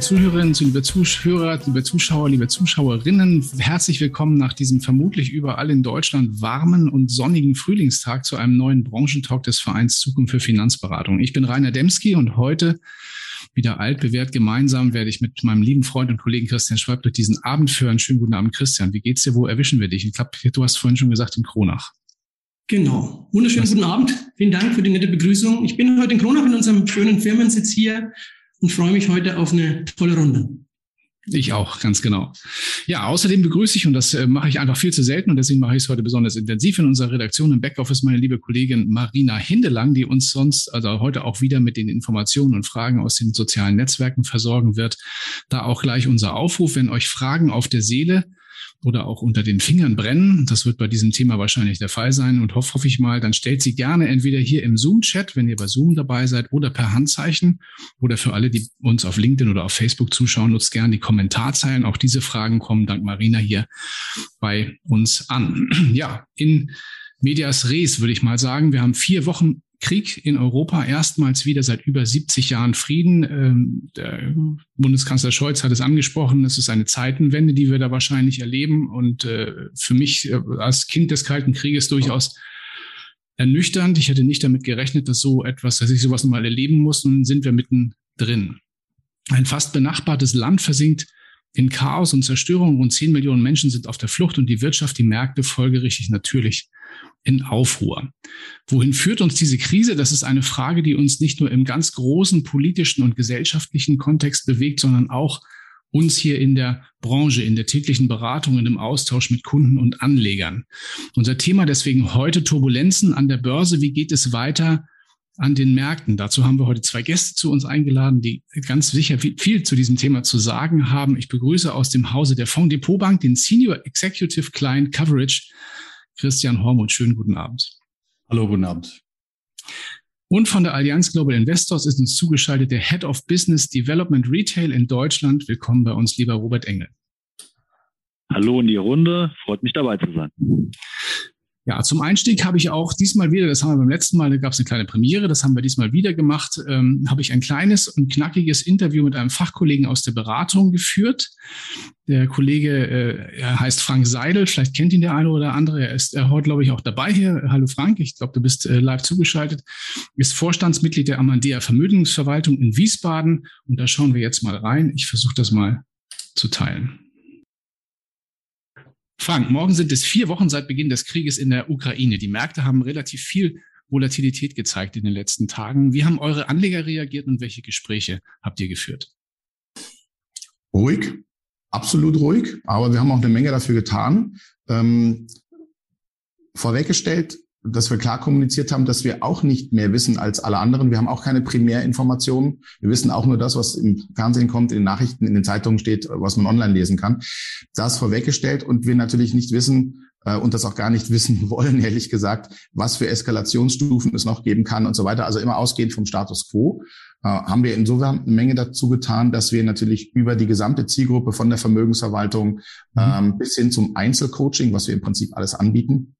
liebe Zuhörerinnen, liebe Zuhörer, liebe Zuschauer, liebe Zuschauerinnen. Herzlich willkommen nach diesem vermutlich überall in Deutschland warmen und sonnigen Frühlingstag zu einem neuen Branchentalk des Vereins Zukunft für Finanzberatung. Ich bin Rainer Demski und heute wieder altbewährt gemeinsam werde ich mit meinem lieben Freund und Kollegen Christian Schwab durch diesen Abend führen. Schönen guten Abend, Christian. Wie geht's dir? Wo erwischen wir dich? Ich glaube, du hast vorhin schon gesagt in Kronach. Genau. Wunderschönen guten Abend. Vielen Dank für die nette Begrüßung. Ich bin heute in Kronach in unserem schönen Firmensitz hier und freue mich heute auf eine tolle Runde. Ich auch, ganz genau. Ja, außerdem begrüße ich, und das äh, mache ich einfach viel zu selten, und deswegen mache ich es heute besonders intensiv in unserer Redaktion im Backoffice, meine liebe Kollegin Marina Hindelang, die uns sonst, also heute auch wieder mit den Informationen und Fragen aus den sozialen Netzwerken versorgen wird. Da auch gleich unser Aufruf, wenn euch Fragen auf der Seele oder auch unter den Fingern brennen. Das wird bei diesem Thema wahrscheinlich der Fall sein und hoffe, hoffe ich mal, dann stellt sie gerne entweder hier im Zoom-Chat, wenn ihr bei Zoom dabei seid, oder per Handzeichen oder für alle, die uns auf LinkedIn oder auf Facebook zuschauen, nutzt gerne die Kommentarzeilen. Auch diese Fragen kommen dank Marina hier bei uns an. Ja, in Medias Res würde ich mal sagen. Wir haben vier Wochen Krieg in Europa erstmals wieder seit über 70 Jahren Frieden. Ähm, der Bundeskanzler Scholz hat es angesprochen. Es ist eine Zeitenwende, die wir da wahrscheinlich erleben. Und äh, für mich äh, als Kind des Kalten Krieges durchaus ernüchternd. Ich hätte nicht damit gerechnet, dass so etwas, dass ich sowas nochmal erleben muss. Nun sind wir mittendrin. Ein fast benachbartes Land versinkt in Chaos und Zerstörung. Rund 10 Millionen Menschen sind auf der Flucht und die Wirtschaft, die Märkte folgerichtig natürlich in Aufruhr. Wohin führt uns diese Krise? Das ist eine Frage, die uns nicht nur im ganz großen politischen und gesellschaftlichen Kontext bewegt, sondern auch uns hier in der Branche, in der täglichen Beratung, in dem Austausch mit Kunden und Anlegern. Unser Thema deswegen heute Turbulenzen an der Börse. Wie geht es weiter an den Märkten? Dazu haben wir heute zwei Gäste zu uns eingeladen, die ganz sicher viel zu diesem Thema zu sagen haben. Ich begrüße aus dem Hause der Fonds Depot Bank den Senior Executive Client Coverage Christian Hormuth. Schönen guten Abend. Hallo, guten Abend. Und von der Allianz Global Investors ist uns zugeschaltet der Head of Business Development Retail in Deutschland. Willkommen bei uns, lieber Robert Engel. Hallo in die Runde, freut mich dabei zu sein. Ja, zum Einstieg habe ich auch diesmal wieder, das haben wir beim letzten Mal, da gab es eine kleine Premiere, das haben wir diesmal wieder gemacht, ähm, habe ich ein kleines und knackiges Interview mit einem Fachkollegen aus der Beratung geführt. Der Kollege äh, heißt Frank Seidel, vielleicht kennt ihn der eine oder andere. Er ist er heute, glaube ich, auch dabei hier. Hallo Frank, ich glaube, du bist äh, live zugeschaltet. Ist Vorstandsmitglied der Amandea Vermögensverwaltung in Wiesbaden. Und da schauen wir jetzt mal rein. Ich versuche das mal zu teilen. Frank, morgen sind es vier Wochen seit Beginn des Krieges in der Ukraine. Die Märkte haben relativ viel Volatilität gezeigt in den letzten Tagen. Wie haben eure Anleger reagiert und welche Gespräche habt ihr geführt? Ruhig, absolut ruhig, aber wir haben auch eine Menge dafür getan. Ähm, vorweggestellt, dass wir klar kommuniziert haben, dass wir auch nicht mehr wissen als alle anderen. Wir haben auch keine Primärinformationen. Wir wissen auch nur das, was im Fernsehen kommt, in den Nachrichten, in den Zeitungen steht, was man online lesen kann. Das vorweggestellt und wir natürlich nicht wissen äh, und das auch gar nicht wissen wollen, ehrlich gesagt, was für Eskalationsstufen es noch geben kann und so weiter. Also immer ausgehend vom Status quo äh, haben wir insofern eine Menge dazu getan, dass wir natürlich über die gesamte Zielgruppe von der Vermögensverwaltung mhm. ähm, bis hin zum Einzelcoaching, was wir im Prinzip alles anbieten,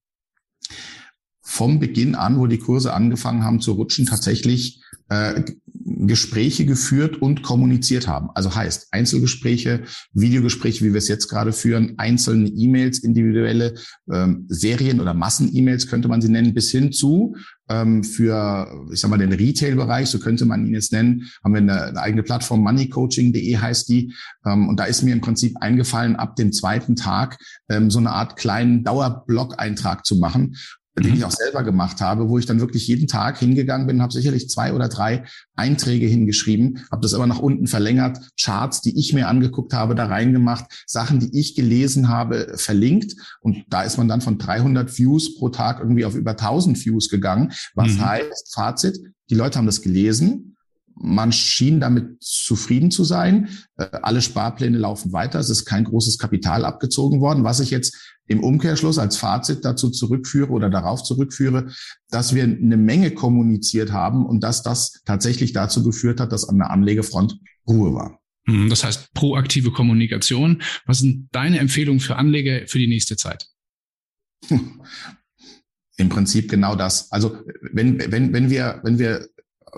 vom Beginn an, wo die Kurse angefangen haben zu rutschen, tatsächlich äh, Gespräche geführt und kommuniziert haben. Also heißt Einzelgespräche, Videogespräche, wie wir es jetzt gerade führen, einzelne E-Mails, individuelle ähm, Serien oder Massen-E-Mails könnte man sie nennen, bis hin zu ähm, für, ich sag mal, den Retail-Bereich, so könnte man ihn jetzt nennen, haben wir eine, eine eigene Plattform, moneycoaching.de heißt die. Ähm, und da ist mir im Prinzip eingefallen, ab dem zweiten Tag ähm, so eine Art kleinen Dauerblog-Eintrag zu machen, den ich mhm. auch selber gemacht habe, wo ich dann wirklich jeden Tag hingegangen bin, habe sicherlich zwei oder drei Einträge hingeschrieben, habe das aber nach unten verlängert, Charts, die ich mir angeguckt habe, da reingemacht, Sachen, die ich gelesen habe, verlinkt und da ist man dann von 300 Views pro Tag irgendwie auf über 1000 Views gegangen, was mhm. heißt, Fazit, die Leute haben das gelesen, man schien damit zufrieden zu sein. Äh, alle Sparpläne laufen weiter. Es ist kein großes Kapital abgezogen worden. Was ich jetzt im Umkehrschluss als Fazit dazu zurückführe oder darauf zurückführe, dass wir eine Menge kommuniziert haben und dass das tatsächlich dazu geführt hat, dass an der Anlegefront Ruhe war. Hm, das heißt proaktive Kommunikation. Was sind deine Empfehlungen für Anleger für die nächste Zeit? Im Prinzip genau das. Also wenn, wenn, wenn wir, wenn wir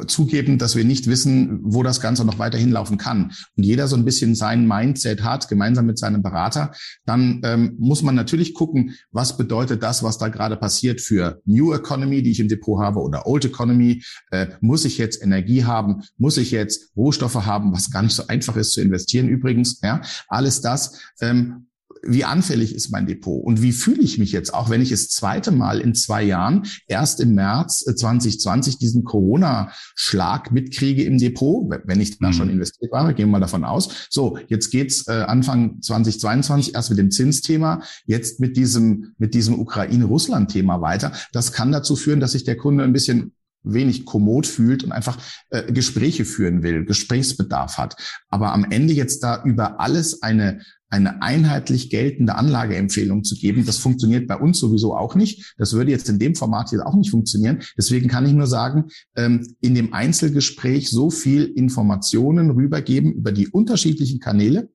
zugeben, dass wir nicht wissen, wo das Ganze noch weiter hinlaufen kann. Und jeder so ein bisschen sein Mindset hat, gemeinsam mit seinem Berater, dann ähm, muss man natürlich gucken, was bedeutet das, was da gerade passiert für New Economy, die ich im Depot habe, oder Old Economy. Äh, muss ich jetzt Energie haben? Muss ich jetzt Rohstoffe haben, was gar nicht so einfach ist zu investieren übrigens? Ja, alles das. Ähm, wie anfällig ist mein Depot und wie fühle ich mich jetzt, auch wenn ich das zweite Mal in zwei Jahren erst im März 2020 äh, diesen Corona-Schlag mitkriege im Depot, wenn ich da mhm. schon investiert war, gehen wir mal davon aus. So, jetzt geht's äh, Anfang 2022 erst mit dem Zinsthema, jetzt mit diesem, mit diesem Ukraine-Russland-Thema weiter. Das kann dazu führen, dass sich der Kunde ein bisschen wenig kommod fühlt und einfach äh, Gespräche führen will, Gesprächsbedarf hat. Aber am Ende jetzt da über alles eine eine einheitlich geltende Anlageempfehlung zu geben. Das funktioniert bei uns sowieso auch nicht. Das würde jetzt in dem Format hier auch nicht funktionieren. Deswegen kann ich nur sagen, ähm, in dem Einzelgespräch so viel Informationen rübergeben über die unterschiedlichen Kanäle,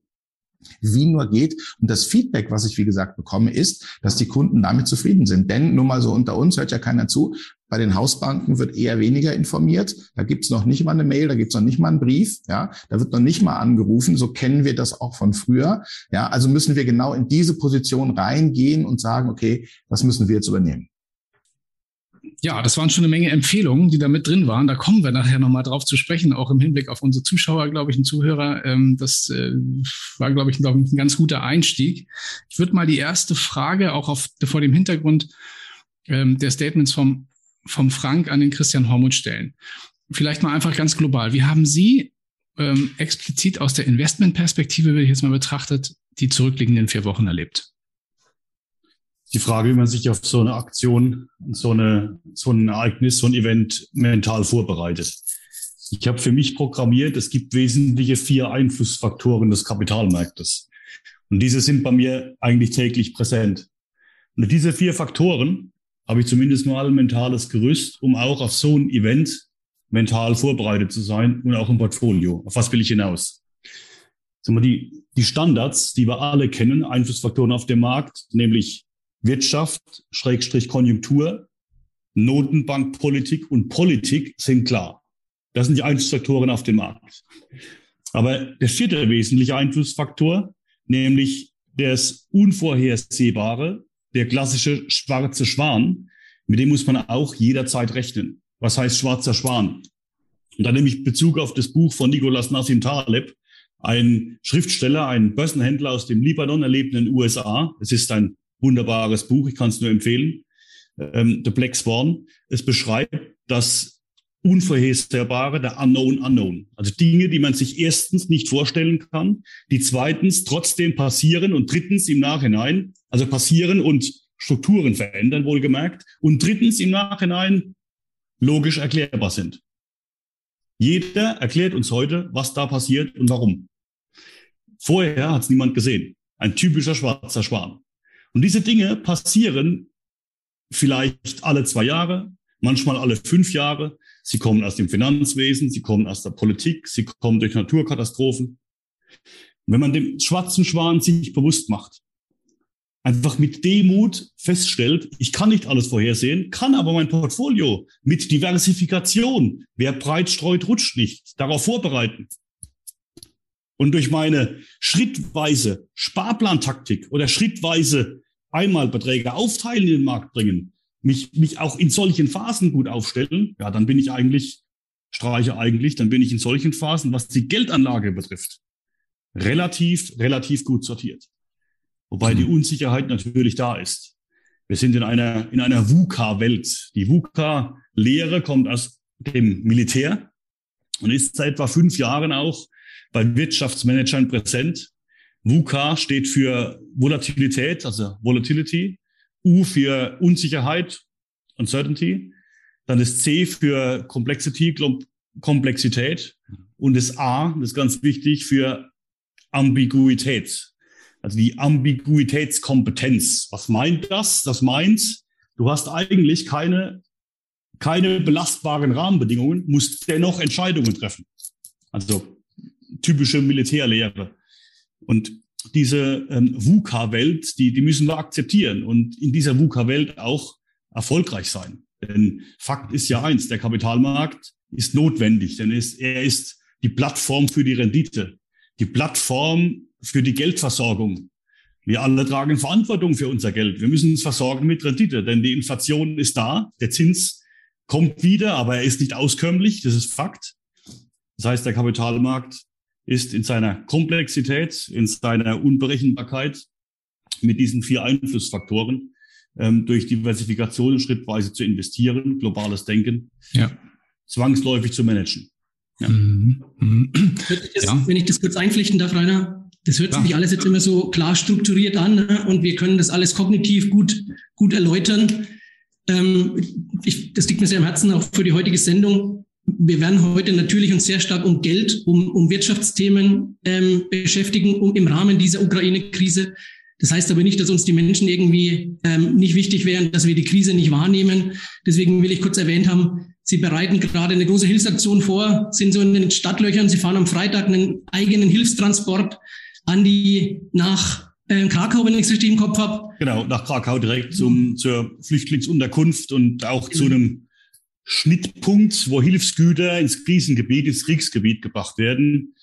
wie nur geht. Und das Feedback, was ich wie gesagt bekomme, ist, dass die Kunden damit zufrieden sind. Denn nur mal so unter uns hört ja keiner zu. Bei den Hausbanken wird eher weniger informiert. Da gibt's noch nicht mal eine Mail, da gibt's noch nicht mal einen Brief. Ja, da wird noch nicht mal angerufen. So kennen wir das auch von früher. Ja, also müssen wir genau in diese Position reingehen und sagen, okay, was müssen wir jetzt übernehmen? Ja, das waren schon eine Menge Empfehlungen, die da mit drin waren. Da kommen wir nachher nochmal drauf zu sprechen, auch im Hinblick auf unsere Zuschauer, glaube ich, und Zuhörer. Ähm, das äh, war, glaube ich, ein ganz guter Einstieg. Ich würde mal die erste Frage auch auf, vor dem Hintergrund ähm, der Statements vom vom Frank an den Christian Hormuth stellen. Vielleicht mal einfach ganz global. Wie haben Sie ähm, explizit aus der Investmentperspektive, wenn ich jetzt mal betrachtet, die zurückliegenden vier Wochen erlebt? Die Frage, wie man sich auf so eine Aktion, so, eine, so ein Ereignis, so ein Event mental vorbereitet. Ich habe für mich programmiert, es gibt wesentliche vier Einflussfaktoren des Kapitalmarktes. Und diese sind bei mir eigentlich täglich präsent. Und diese vier Faktoren habe ich zumindest mal ein mentales Gerüst, um auch auf so ein Event mental vorbereitet zu sein und auch im Portfolio. Auf was will ich hinaus? Sagen wir, die, die Standards, die wir alle kennen, Einflussfaktoren auf dem Markt, nämlich Wirtschaft, Schrägstrich Konjunktur, Notenbankpolitik und Politik sind klar. Das sind die Einflussfaktoren auf dem Markt. Aber der vierte wesentliche Einflussfaktor, nämlich das Unvorhersehbare, der klassische schwarze Schwan, mit dem muss man auch jederzeit rechnen. Was heißt schwarzer Schwan? Und da nehme ich Bezug auf das Buch von Nicolas Nassim Taleb, ein Schriftsteller, ein Börsenhändler aus dem Libanon, erlebt in den USA. Es ist ein wunderbares Buch, ich kann es nur empfehlen. Ähm, The Black Swan. Es beschreibt das Unvorhersehbare, der Unknown Unknown. Also Dinge, die man sich erstens nicht vorstellen kann, die zweitens trotzdem passieren und drittens im Nachhinein, also passieren und Strukturen verändern, wohlgemerkt, und drittens im Nachhinein logisch erklärbar sind. Jeder erklärt uns heute, was da passiert und warum. Vorher hat es niemand gesehen. Ein typischer schwarzer Schwan. Und diese Dinge passieren vielleicht alle zwei Jahre, manchmal alle fünf Jahre. Sie kommen aus dem Finanzwesen, sie kommen aus der Politik, sie kommen durch Naturkatastrophen. Wenn man dem schwarzen Schwan sich bewusst macht, einfach mit Demut feststellt, ich kann nicht alles vorhersehen, kann aber mein Portfolio mit Diversifikation, wer breit streut, rutscht nicht, darauf vorbereiten. Und durch meine schrittweise Sparplantaktik oder schrittweise Einmalbeträge aufteilen in den Markt bringen, mich, mich auch in solchen Phasen gut aufstellen, ja, dann bin ich eigentlich, streiche eigentlich, dann bin ich in solchen Phasen, was die Geldanlage betrifft, relativ, relativ gut sortiert. Wobei die mhm. Unsicherheit natürlich da ist. Wir sind in einer, in einer VUCA-Welt. Die VUCA-Lehre kommt aus dem Militär und ist seit etwa fünf Jahren auch bei Wirtschaftsmanagern präsent. VUCA steht für Volatilität, also Volatility. U für Unsicherheit, Uncertainty. Dann das C für Complexity, Komplexität. Und das A, das ist ganz wichtig, für Ambiguität. Also die Ambiguitätskompetenz. Was meint das? Das meint, du hast eigentlich keine, keine belastbaren Rahmenbedingungen, musst dennoch Entscheidungen treffen. Also typische Militärlehre. Und diese ähm, VUCA-Welt, die, die müssen wir akzeptieren und in dieser VUCA-Welt auch erfolgreich sein. Denn Fakt ist ja eins, der Kapitalmarkt ist notwendig, denn ist, er ist die Plattform für die Rendite, die Plattform für die Geldversorgung. Wir alle tragen Verantwortung für unser Geld. Wir müssen uns versorgen mit Rendite, denn die Inflation ist da, der Zins kommt wieder, aber er ist nicht auskömmlich, das ist Fakt. Das heißt, der Kapitalmarkt ist in seiner Komplexität, in seiner Unberechenbarkeit mit diesen vier Einflussfaktoren ähm, durch Diversifikation schrittweise zu investieren, globales Denken, ja. zwangsläufig zu managen. Ja. Mhm. Mhm. Das, ja. Wenn ich das kurz einpflichten darf, Rainer, das hört sich alles jetzt immer so klar strukturiert an ne? und wir können das alles kognitiv gut, gut erläutern. Ähm, ich, das liegt mir sehr am Herzen, auch für die heutige Sendung. Wir werden heute natürlich uns sehr stark um Geld, um, um Wirtschaftsthemen ähm, beschäftigen, um im Rahmen dieser Ukraine-Krise. Das heißt aber nicht, dass uns die Menschen irgendwie ähm, nicht wichtig wären, dass wir die Krise nicht wahrnehmen. Deswegen will ich kurz erwähnt haben, Sie bereiten gerade eine große Hilfsaktion vor, sind so in den Stadtlöchern. Sie fahren am Freitag einen eigenen Hilfstransport an die nach äh, Krakau, wenn ich es richtig im Kopf habe. Genau, nach Krakau direkt zum, zur Flüchtlingsunterkunft und auch zu einem Schnittpunkt, wo Hilfsgüter ins Krisengebiet, ins Kriegsgebiet gebracht werden.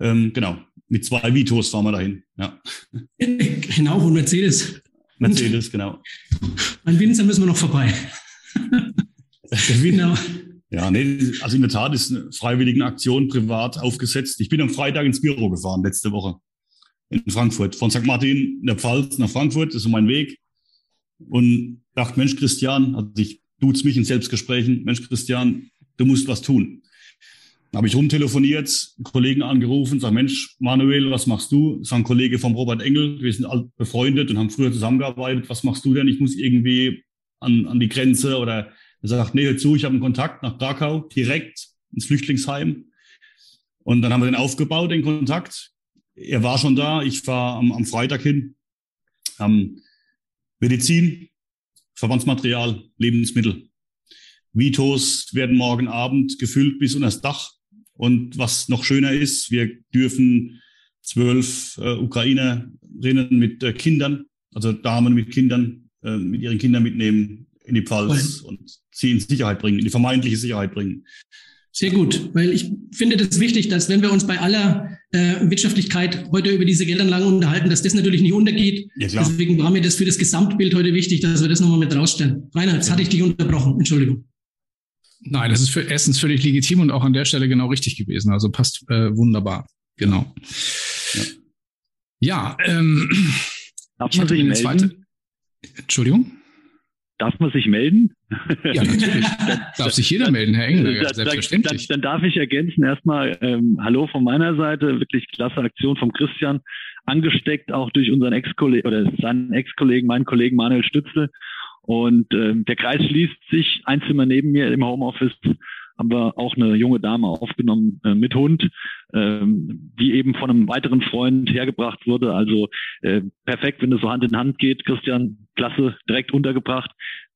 Ähm, genau, mit zwei Vitos fahren wir dahin. Ja. Genau, und Mercedes. Mercedes, genau. An Winzer müssen wir noch vorbei. genau. Ja, nee, also in der Tat ist eine freiwillige Aktion privat aufgesetzt. Ich bin am Freitag ins Büro gefahren, letzte Woche in Frankfurt. Von St. Martin in der Pfalz nach Frankfurt, das ist mein Weg. Und dachte, Mensch, Christian, also ich duze mich in Selbstgesprächen, Mensch, Christian, du musst was tun. Dann habe ich rumtelefoniert, Kollegen angerufen, sag Mensch, Manuel, was machst du? Das ist ein Kollege vom Robert Engel, wir sind alt befreundet und haben früher zusammengearbeitet. Was machst du denn? Ich muss irgendwie an, an die Grenze oder er sagt, nee, hör zu, ich habe einen Kontakt nach Krakau, direkt ins Flüchtlingsheim. Und dann haben wir den aufgebaut, den Kontakt. Er war schon da, ich war am, am Freitag hin. Ähm, Medizin, Verbandsmaterial, Lebensmittel. Vitos werden morgen Abend gefüllt bis unter das Dach. Und was noch schöner ist, wir dürfen zwölf äh, Ukrainerinnen mit äh, Kindern, also Damen mit Kindern, äh, mit ihren Kindern mitnehmen in die Pfalz und sie in Sicherheit bringen, in die vermeintliche Sicherheit bringen. Sehr gut, weil ich finde das wichtig, dass wenn wir uns bei aller äh, Wirtschaftlichkeit heute über diese Geldanlagen unterhalten, dass das natürlich nicht untergeht. Ja. Deswegen war mir das für das Gesamtbild heute wichtig, dass wir das nochmal mit rausstellen. Reinhard, jetzt ja. hatte ich dich unterbrochen. Entschuldigung. Nein, das ist für erstens völlig legitim und auch an der Stelle genau richtig gewesen. Also passt äh, wunderbar. Genau. Ja, ja ähm, Darf man sich melden? Zweite... Entschuldigung? Darf man sich melden? Ja, natürlich. darf sich jeder melden, Herr Engel, selbstverständlich. Dann, dann, darf ich ergänzen erstmal ähm, Hallo von meiner Seite, wirklich klasse Aktion vom Christian, angesteckt auch durch unseren Ex-Kollegen oder seinen Ex-Kollegen, meinen Kollegen Manuel Stütze. Und ähm, der Kreis schließt sich, ein Zimmer neben mir im Homeoffice haben wir auch eine junge Dame aufgenommen äh, mit Hund, ähm, die eben von einem weiteren Freund hergebracht wurde. Also äh, perfekt, wenn es so Hand in Hand geht. Christian, klasse, direkt untergebracht.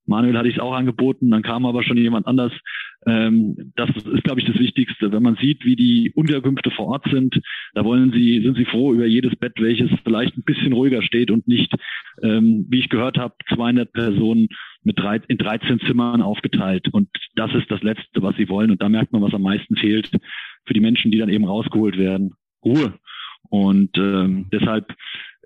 Manuel hatte ich es auch angeboten, dann kam aber schon jemand anders. Ähm, das ist, glaube ich, das Wichtigste. Wenn man sieht, wie die Unterkünfte vor Ort sind, da wollen sie, sind sie froh über jedes Bett, welches vielleicht ein bisschen ruhiger steht und nicht, ähm, wie ich gehört habe, 200 Personen mit drei, in 13 Zimmern aufgeteilt. Und das ist das Letzte, was sie wollen. Und da merkt man, was am meisten fehlt für die Menschen, die dann eben rausgeholt werden. Ruhe. Und ähm, deshalb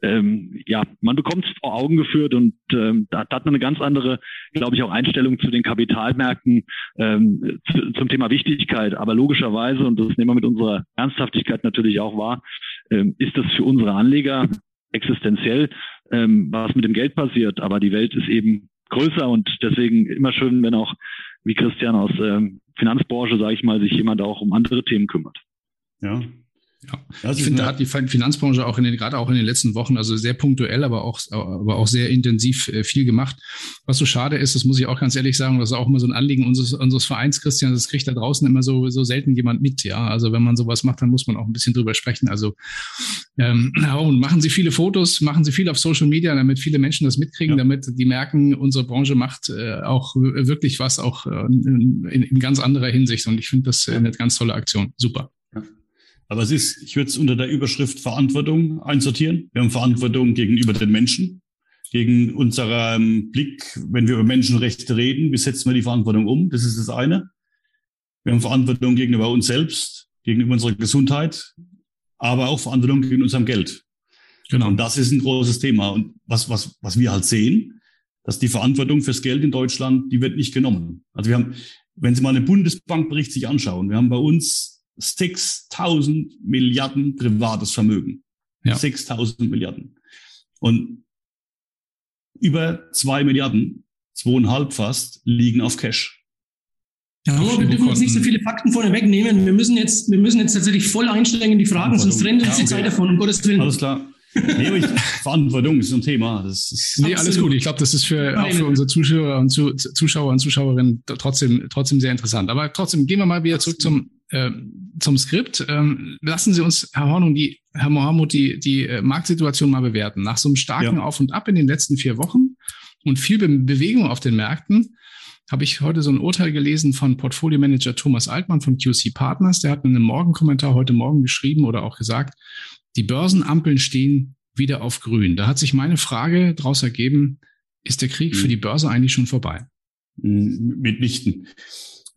ähm, ja, man bekommt es vor Augen geführt und ähm, da, da hat man eine ganz andere, glaube ich, auch Einstellung zu den Kapitalmärkten ähm, zu, zum Thema Wichtigkeit. Aber logischerweise, und das nehmen wir mit unserer Ernsthaftigkeit natürlich auch wahr, ähm, ist das für unsere Anleger existenziell, ähm, was mit dem Geld passiert. Aber die Welt ist eben größer und deswegen immer schön, wenn auch wie Christian aus ähm, Finanzbranche, sage ich mal, sich jemand auch um andere Themen kümmert. Ja, ja, ich finde, da hat die Finanzbranche auch in den, gerade auch in den letzten Wochen, also sehr punktuell, aber auch, aber auch sehr intensiv äh, viel gemacht. Was so schade ist, das muss ich auch ganz ehrlich sagen, das ist auch immer so ein Anliegen unseres, unseres Vereins, Christian, das kriegt da draußen immer so, so selten jemand mit, ja. Also wenn man sowas macht, dann muss man auch ein bisschen drüber sprechen. Also, ähm, und machen Sie viele Fotos, machen Sie viel auf Social Media, damit viele Menschen das mitkriegen, ja. damit die merken, unsere Branche macht äh, auch wirklich was, auch äh, in, in ganz anderer Hinsicht. Und ich finde das äh, eine ganz tolle Aktion. Super. Aber es ist, ich würde es unter der Überschrift Verantwortung einsortieren. Wir haben Verantwortung gegenüber den Menschen, gegen unserem Blick, wenn wir über Menschenrechte reden, wie setzen wir die Verantwortung um? Das ist das eine. Wir haben Verantwortung gegenüber uns selbst, gegenüber unserer Gesundheit, aber auch Verantwortung gegenüber unserem Geld. Genau. Und das ist ein großes Thema. Und was, was, was wir halt sehen, dass die Verantwortung fürs Geld in Deutschland, die wird nicht genommen. Also wir haben, wenn Sie mal einen Bundesbankbericht sich anschauen, wir haben bei uns 6000 Milliarden privates Vermögen. Ja. 6000 Milliarden. Und über zwei Milliarden, zweieinhalb fast, liegen auf Cash. Ja, aber wir dürfen uns nicht so viele Fakten vorne wegnehmen. Wir müssen jetzt, wir müssen jetzt tatsächlich voll einsteigen in die Fragen, sonst rennt uns ja, okay. die Zeit davon, um Gottes Willen. Alles klar. Nee, ich, Verantwortung ist ein Thema. Das ist nee, alles gut. Ich glaube, das ist für, auch für unsere Zuschauer und Zuschauer und Zuschauerinnen trotzdem, trotzdem sehr interessant. Aber trotzdem gehen wir mal wieder zurück zum, zum Skript. Ähm, lassen Sie uns, Herr Horn und die, Herr Mohammed, die, die äh, Marktsituation mal bewerten. Nach so einem starken ja. Auf und Ab in den letzten vier Wochen und viel Be Bewegung auf den Märkten, habe ich heute so ein Urteil gelesen von Portfolio-Manager Thomas Altmann von QC Partners. Der hat in einem Morgenkommentar heute Morgen geschrieben oder auch gesagt, die Börsenampeln stehen wieder auf grün. Da hat sich meine Frage daraus ergeben, ist der Krieg für hm. die Börse eigentlich schon vorbei? Mitnichten.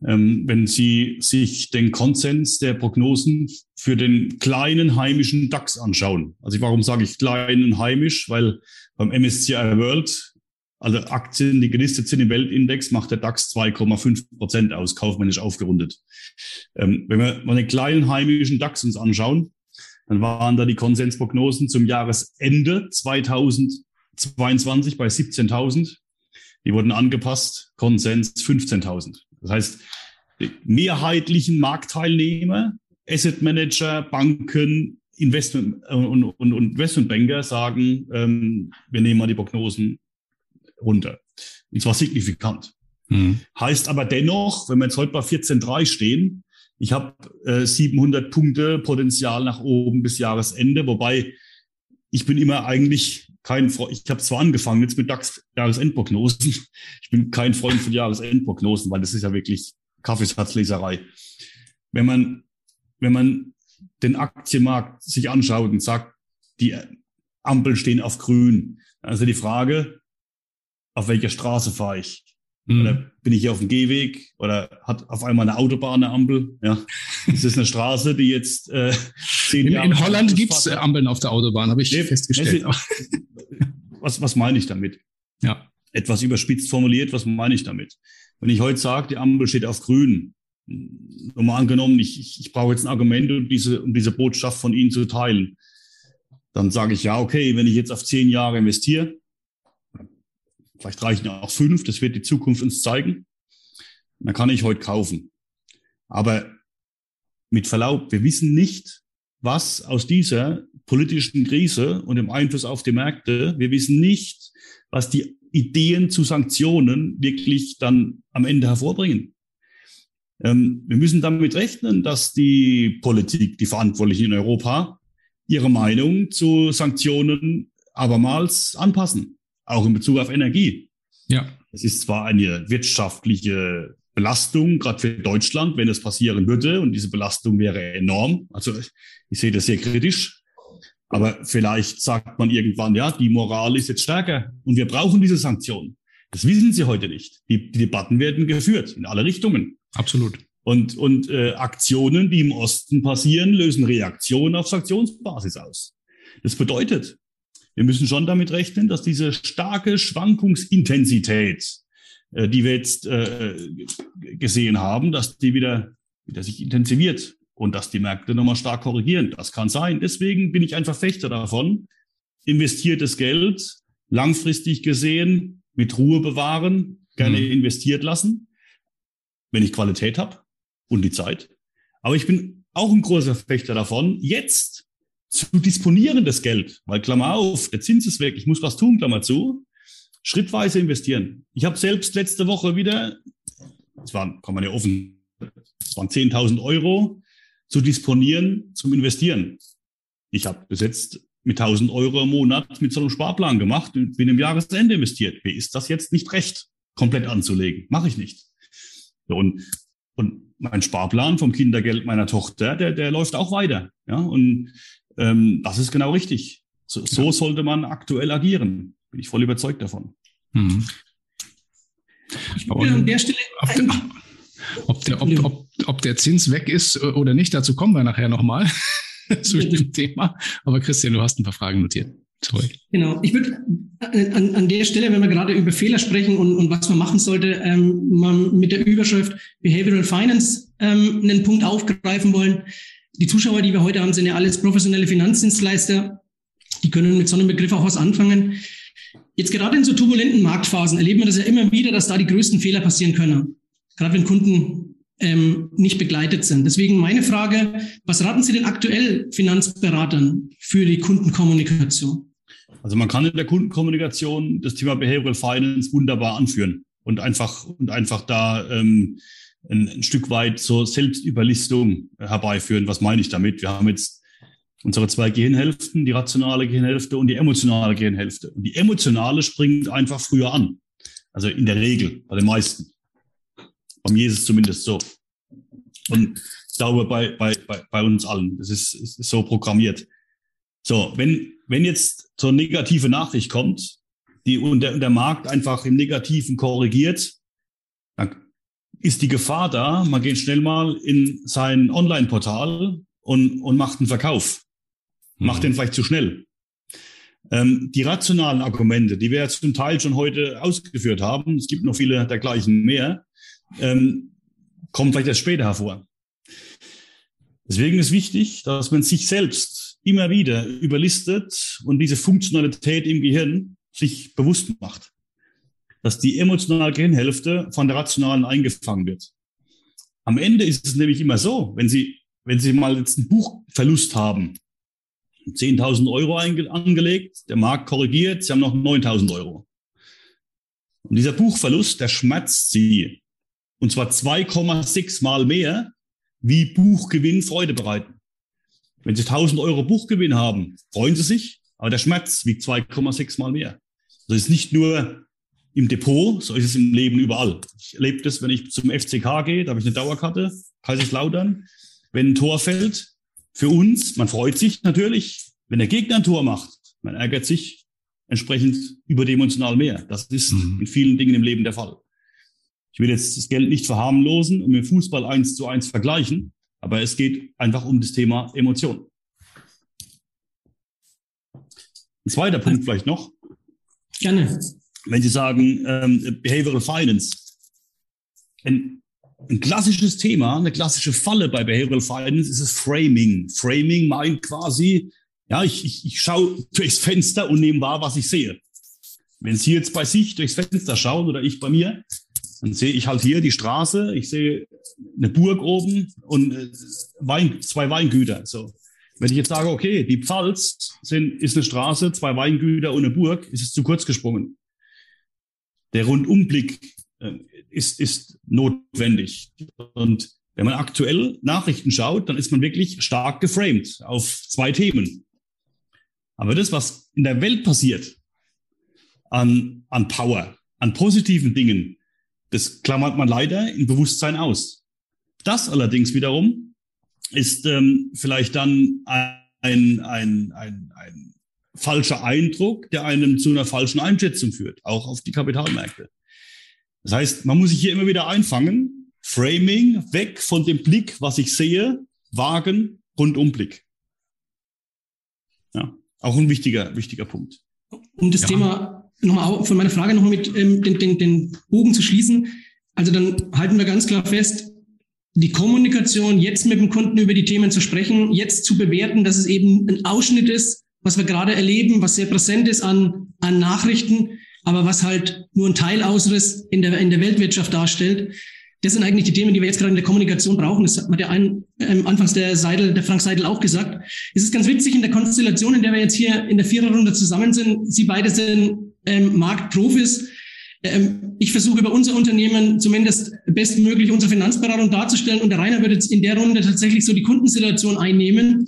Ähm, wenn Sie sich den Konsens der Prognosen für den kleinen heimischen DAX anschauen. Also warum sage ich klein und heimisch? Weil beim MSCI World alle Aktien, die gelistet sind im Weltindex, macht der DAX 2,5 Prozent aus, kaufmännisch aufgerundet. Ähm, wenn wir mal den kleinen heimischen DAX uns anschauen, dann waren da die Konsensprognosen zum Jahresende 2022 bei 17.000. Die wurden angepasst, Konsens 15.000. Das heißt, die mehrheitlichen Marktteilnehmer, Asset Manager, Banken, Investment und, und, und Investmentbanker sagen, ähm, wir nehmen mal die Prognosen runter. Und zwar signifikant. Mhm. Heißt aber dennoch, wenn wir jetzt heute bei 14,3 stehen, ich habe äh, 700 Punkte Potenzial nach oben bis Jahresende, wobei ich bin immer eigentlich kein Freund, ich habe zwar angefangen jetzt mit DAX Jahresendprognosen, ich bin kein Freund von Jahresendprognosen, weil das ist ja wirklich Kaffeesatzleserei. Wenn man, wenn man den Aktienmarkt sich anschaut und sagt, die Ampeln stehen auf grün, also die Frage, auf welcher Straße fahre ich? Mhm. Oder bin ich hier auf dem Gehweg oder hat auf einmal eine Autobahn eine Ampel? Ja. Das ist eine Straße, die jetzt äh, zehn in, Jahre. In Holland gibt es Ampeln auf der Autobahn, habe ich nee, festgestellt. Was, was meine ich damit? Ja. Etwas überspitzt formuliert, was meine ich damit? Wenn ich heute sage, die Ampel steht auf grün, mal angenommen, ich, ich, ich brauche jetzt ein Argument, um diese, um diese Botschaft von Ihnen zu teilen, dann sage ich ja, okay, wenn ich jetzt auf zehn Jahre investiere, Vielleicht reichen auch fünf, das wird die Zukunft uns zeigen. Dann kann ich heute kaufen. Aber mit Verlaub, wir wissen nicht, was aus dieser politischen Krise und dem Einfluss auf die Märkte, wir wissen nicht, was die Ideen zu Sanktionen wirklich dann am Ende hervorbringen. Ähm, wir müssen damit rechnen, dass die Politik, die Verantwortlichen in Europa, ihre Meinung zu Sanktionen abermals anpassen auch in Bezug auf Energie. Ja. Es ist zwar eine wirtschaftliche Belastung, gerade für Deutschland, wenn es passieren würde, und diese Belastung wäre enorm. Also ich sehe das sehr kritisch. Aber vielleicht sagt man irgendwann, ja, die Moral ist jetzt stärker und wir brauchen diese Sanktionen. Das wissen sie heute nicht. Die, die Debatten werden geführt in alle Richtungen. Absolut. Und, und äh, Aktionen, die im Osten passieren, lösen Reaktionen auf Sanktionsbasis aus. Das bedeutet, wir müssen schon damit rechnen, dass diese starke Schwankungsintensität, äh, die wir jetzt äh, gesehen haben, dass die wieder, wieder sich intensiviert und dass die Märkte nochmal stark korrigieren. Das kann sein. Deswegen bin ich ein Verfechter davon, investiertes Geld langfristig gesehen mit Ruhe bewahren, gerne mhm. investiert lassen, wenn ich Qualität habe und die Zeit. Aber ich bin auch ein großer Verfechter davon, jetzt zu disponieren, das Geld. Weil, Klammer auf, der Zins ist weg, ich muss was tun, Klammer zu. Schrittweise investieren. Ich habe selbst letzte Woche wieder, das waren, kann man ja offen, das waren 10.000 Euro zu disponieren zum Investieren. Ich habe bis jetzt mit 1000 Euro im Monat mit so einem Sparplan gemacht und bin im Jahresende investiert. Mir ist das jetzt nicht recht, komplett anzulegen. Mache ich nicht. Und, und mein Sparplan vom Kindergeld meiner Tochter, der, der läuft auch weiter. Ja, und ähm, das ist genau richtig. So, so, sollte man aktuell agieren. Bin ich voll überzeugt davon. Mhm. Ich will an der Stelle Ob der, ob, ob, ob der Zins weg ist oder nicht, dazu kommen wir nachher nochmal zu dem Thema. Aber Christian, du hast ein paar Fragen notiert. Sorry. Genau. Ich würde äh, an, an der Stelle, wenn wir gerade über Fehler sprechen und, und was man machen sollte, ähm, mal mit der Überschrift Behavioral Finance ähm, einen Punkt aufgreifen wollen. Die Zuschauer, die wir heute haben, sind ja alles professionelle Finanzdienstleister. Die können mit so einem Begriff auch was anfangen. Jetzt gerade in so turbulenten Marktphasen erleben wir das ja immer wieder, dass da die größten Fehler passieren können. Gerade wenn Kunden ähm, nicht begleitet sind. Deswegen meine Frage, was raten Sie denn aktuell Finanzberatern für die Kundenkommunikation? Also man kann in der Kundenkommunikation das Thema Behavioral Finance wunderbar anführen und einfach und einfach da ähm, ein, ein Stück weit zur Selbstüberlistung herbeiführen. Was meine ich damit? Wir haben jetzt unsere zwei Gehirnhälften, die rationale Gehirnhälfte und die emotionale Gehirnhälfte. Und die emotionale springt einfach früher an. Also in der Regel, bei den meisten. Bei mir ist es zumindest so. Und ich glaube bei, bei, bei, bei uns allen. Das ist, ist so programmiert. So, wenn, wenn jetzt so eine negative Nachricht kommt, die und der, und der Markt einfach im Negativen korrigiert, ist die Gefahr da, man geht schnell mal in sein Online-Portal und, und macht einen Verkauf. Mhm. Macht den vielleicht zu schnell. Ähm, die rationalen Argumente, die wir ja zum Teil schon heute ausgeführt haben, es gibt noch viele dergleichen mehr, ähm, kommen vielleicht erst später hervor. Deswegen ist wichtig, dass man sich selbst immer wieder überlistet und diese Funktionalität im Gehirn sich bewusst macht. Dass die emotionale Gehirnhälfte von der rationalen eingefangen wird. Am Ende ist es nämlich immer so, wenn Sie, wenn Sie mal jetzt einen Buchverlust haben, 10.000 Euro angelegt, der Markt korrigiert, Sie haben noch 9.000 Euro. Und dieser Buchverlust, der schmerzt Sie. Und zwar 2,6 mal mehr, wie Buchgewinn Freude bereiten. Wenn Sie 1000 Euro Buchgewinn haben, freuen Sie sich, aber der Schmerz wiegt 2,6 mal mehr. Das ist nicht nur im Depot, so ist es im Leben überall. Ich erlebe das, wenn ich zum FCK gehe, da habe ich eine Dauerkarte, Kaiserslautern. Wenn ein Tor fällt, für uns, man freut sich natürlich, wenn der Gegner ein Tor macht. Man ärgert sich entsprechend überdimensional mehr. Das ist mhm. in vielen Dingen im Leben der Fall. Ich will jetzt das Geld nicht verharmlosen und mit Fußball eins zu eins vergleichen, aber es geht einfach um das Thema Emotion. Ein zweiter Punkt vielleicht noch. Gerne. Wenn Sie sagen, ähm, Behavioral Finance. Ein, ein klassisches Thema, eine klassische Falle bei Behavioral Finance ist das Framing. Framing meint quasi, ja, ich, ich, ich schaue durchs Fenster und nehme wahr, was ich sehe. Wenn Sie jetzt bei sich durchs Fenster schauen oder ich bei mir, dann sehe ich halt hier die Straße, ich sehe eine Burg oben und äh, Wein, zwei Weingüter. So. Wenn ich jetzt sage, okay, die Pfalz sind, ist eine Straße, zwei Weingüter und eine Burg, ist es zu kurz gesprungen. Der Rundumblick äh, ist, ist notwendig. Und wenn man aktuell Nachrichten schaut, dann ist man wirklich stark geframed auf zwei Themen. Aber das, was in der Welt passiert, an, an Power, an positiven Dingen, das klammert man leider im Bewusstsein aus. Das allerdings wiederum ist ähm, vielleicht dann ein, ein, ein, ein falscher Eindruck, der einem zu einer falschen Einschätzung führt, auch auf die Kapitalmärkte. Das heißt, man muss sich hier immer wieder einfangen, Framing, weg von dem Blick, was ich sehe, wagen, Rundumblick. Ja, auch ein wichtiger, wichtiger Punkt. Um das ja. Thema nochmal von meiner Frage nochmal mit ähm, den, den, den Bogen zu schließen. Also dann halten wir ganz klar fest, die Kommunikation, jetzt mit dem Kunden über die Themen zu sprechen, jetzt zu bewerten, dass es eben ein Ausschnitt ist, was wir gerade erleben, was sehr präsent ist an, an Nachrichten, aber was halt nur ein Teilausriss in der, in der Weltwirtschaft darstellt. Das sind eigentlich die Themen, die wir jetzt gerade in der Kommunikation brauchen. Das hat der ein, ähm, anfangs der Seidel, der Frank Seidel auch gesagt. Es ist ganz witzig in der Konstellation, in der wir jetzt hier in der Viererrunde zusammen sind. Sie beide sind ähm, Marktprofis. Ähm, ich versuche über unser Unternehmen zumindest bestmöglich unsere Finanzberatung darzustellen und der Rainer wird jetzt in der Runde tatsächlich so die Kundensituation einnehmen.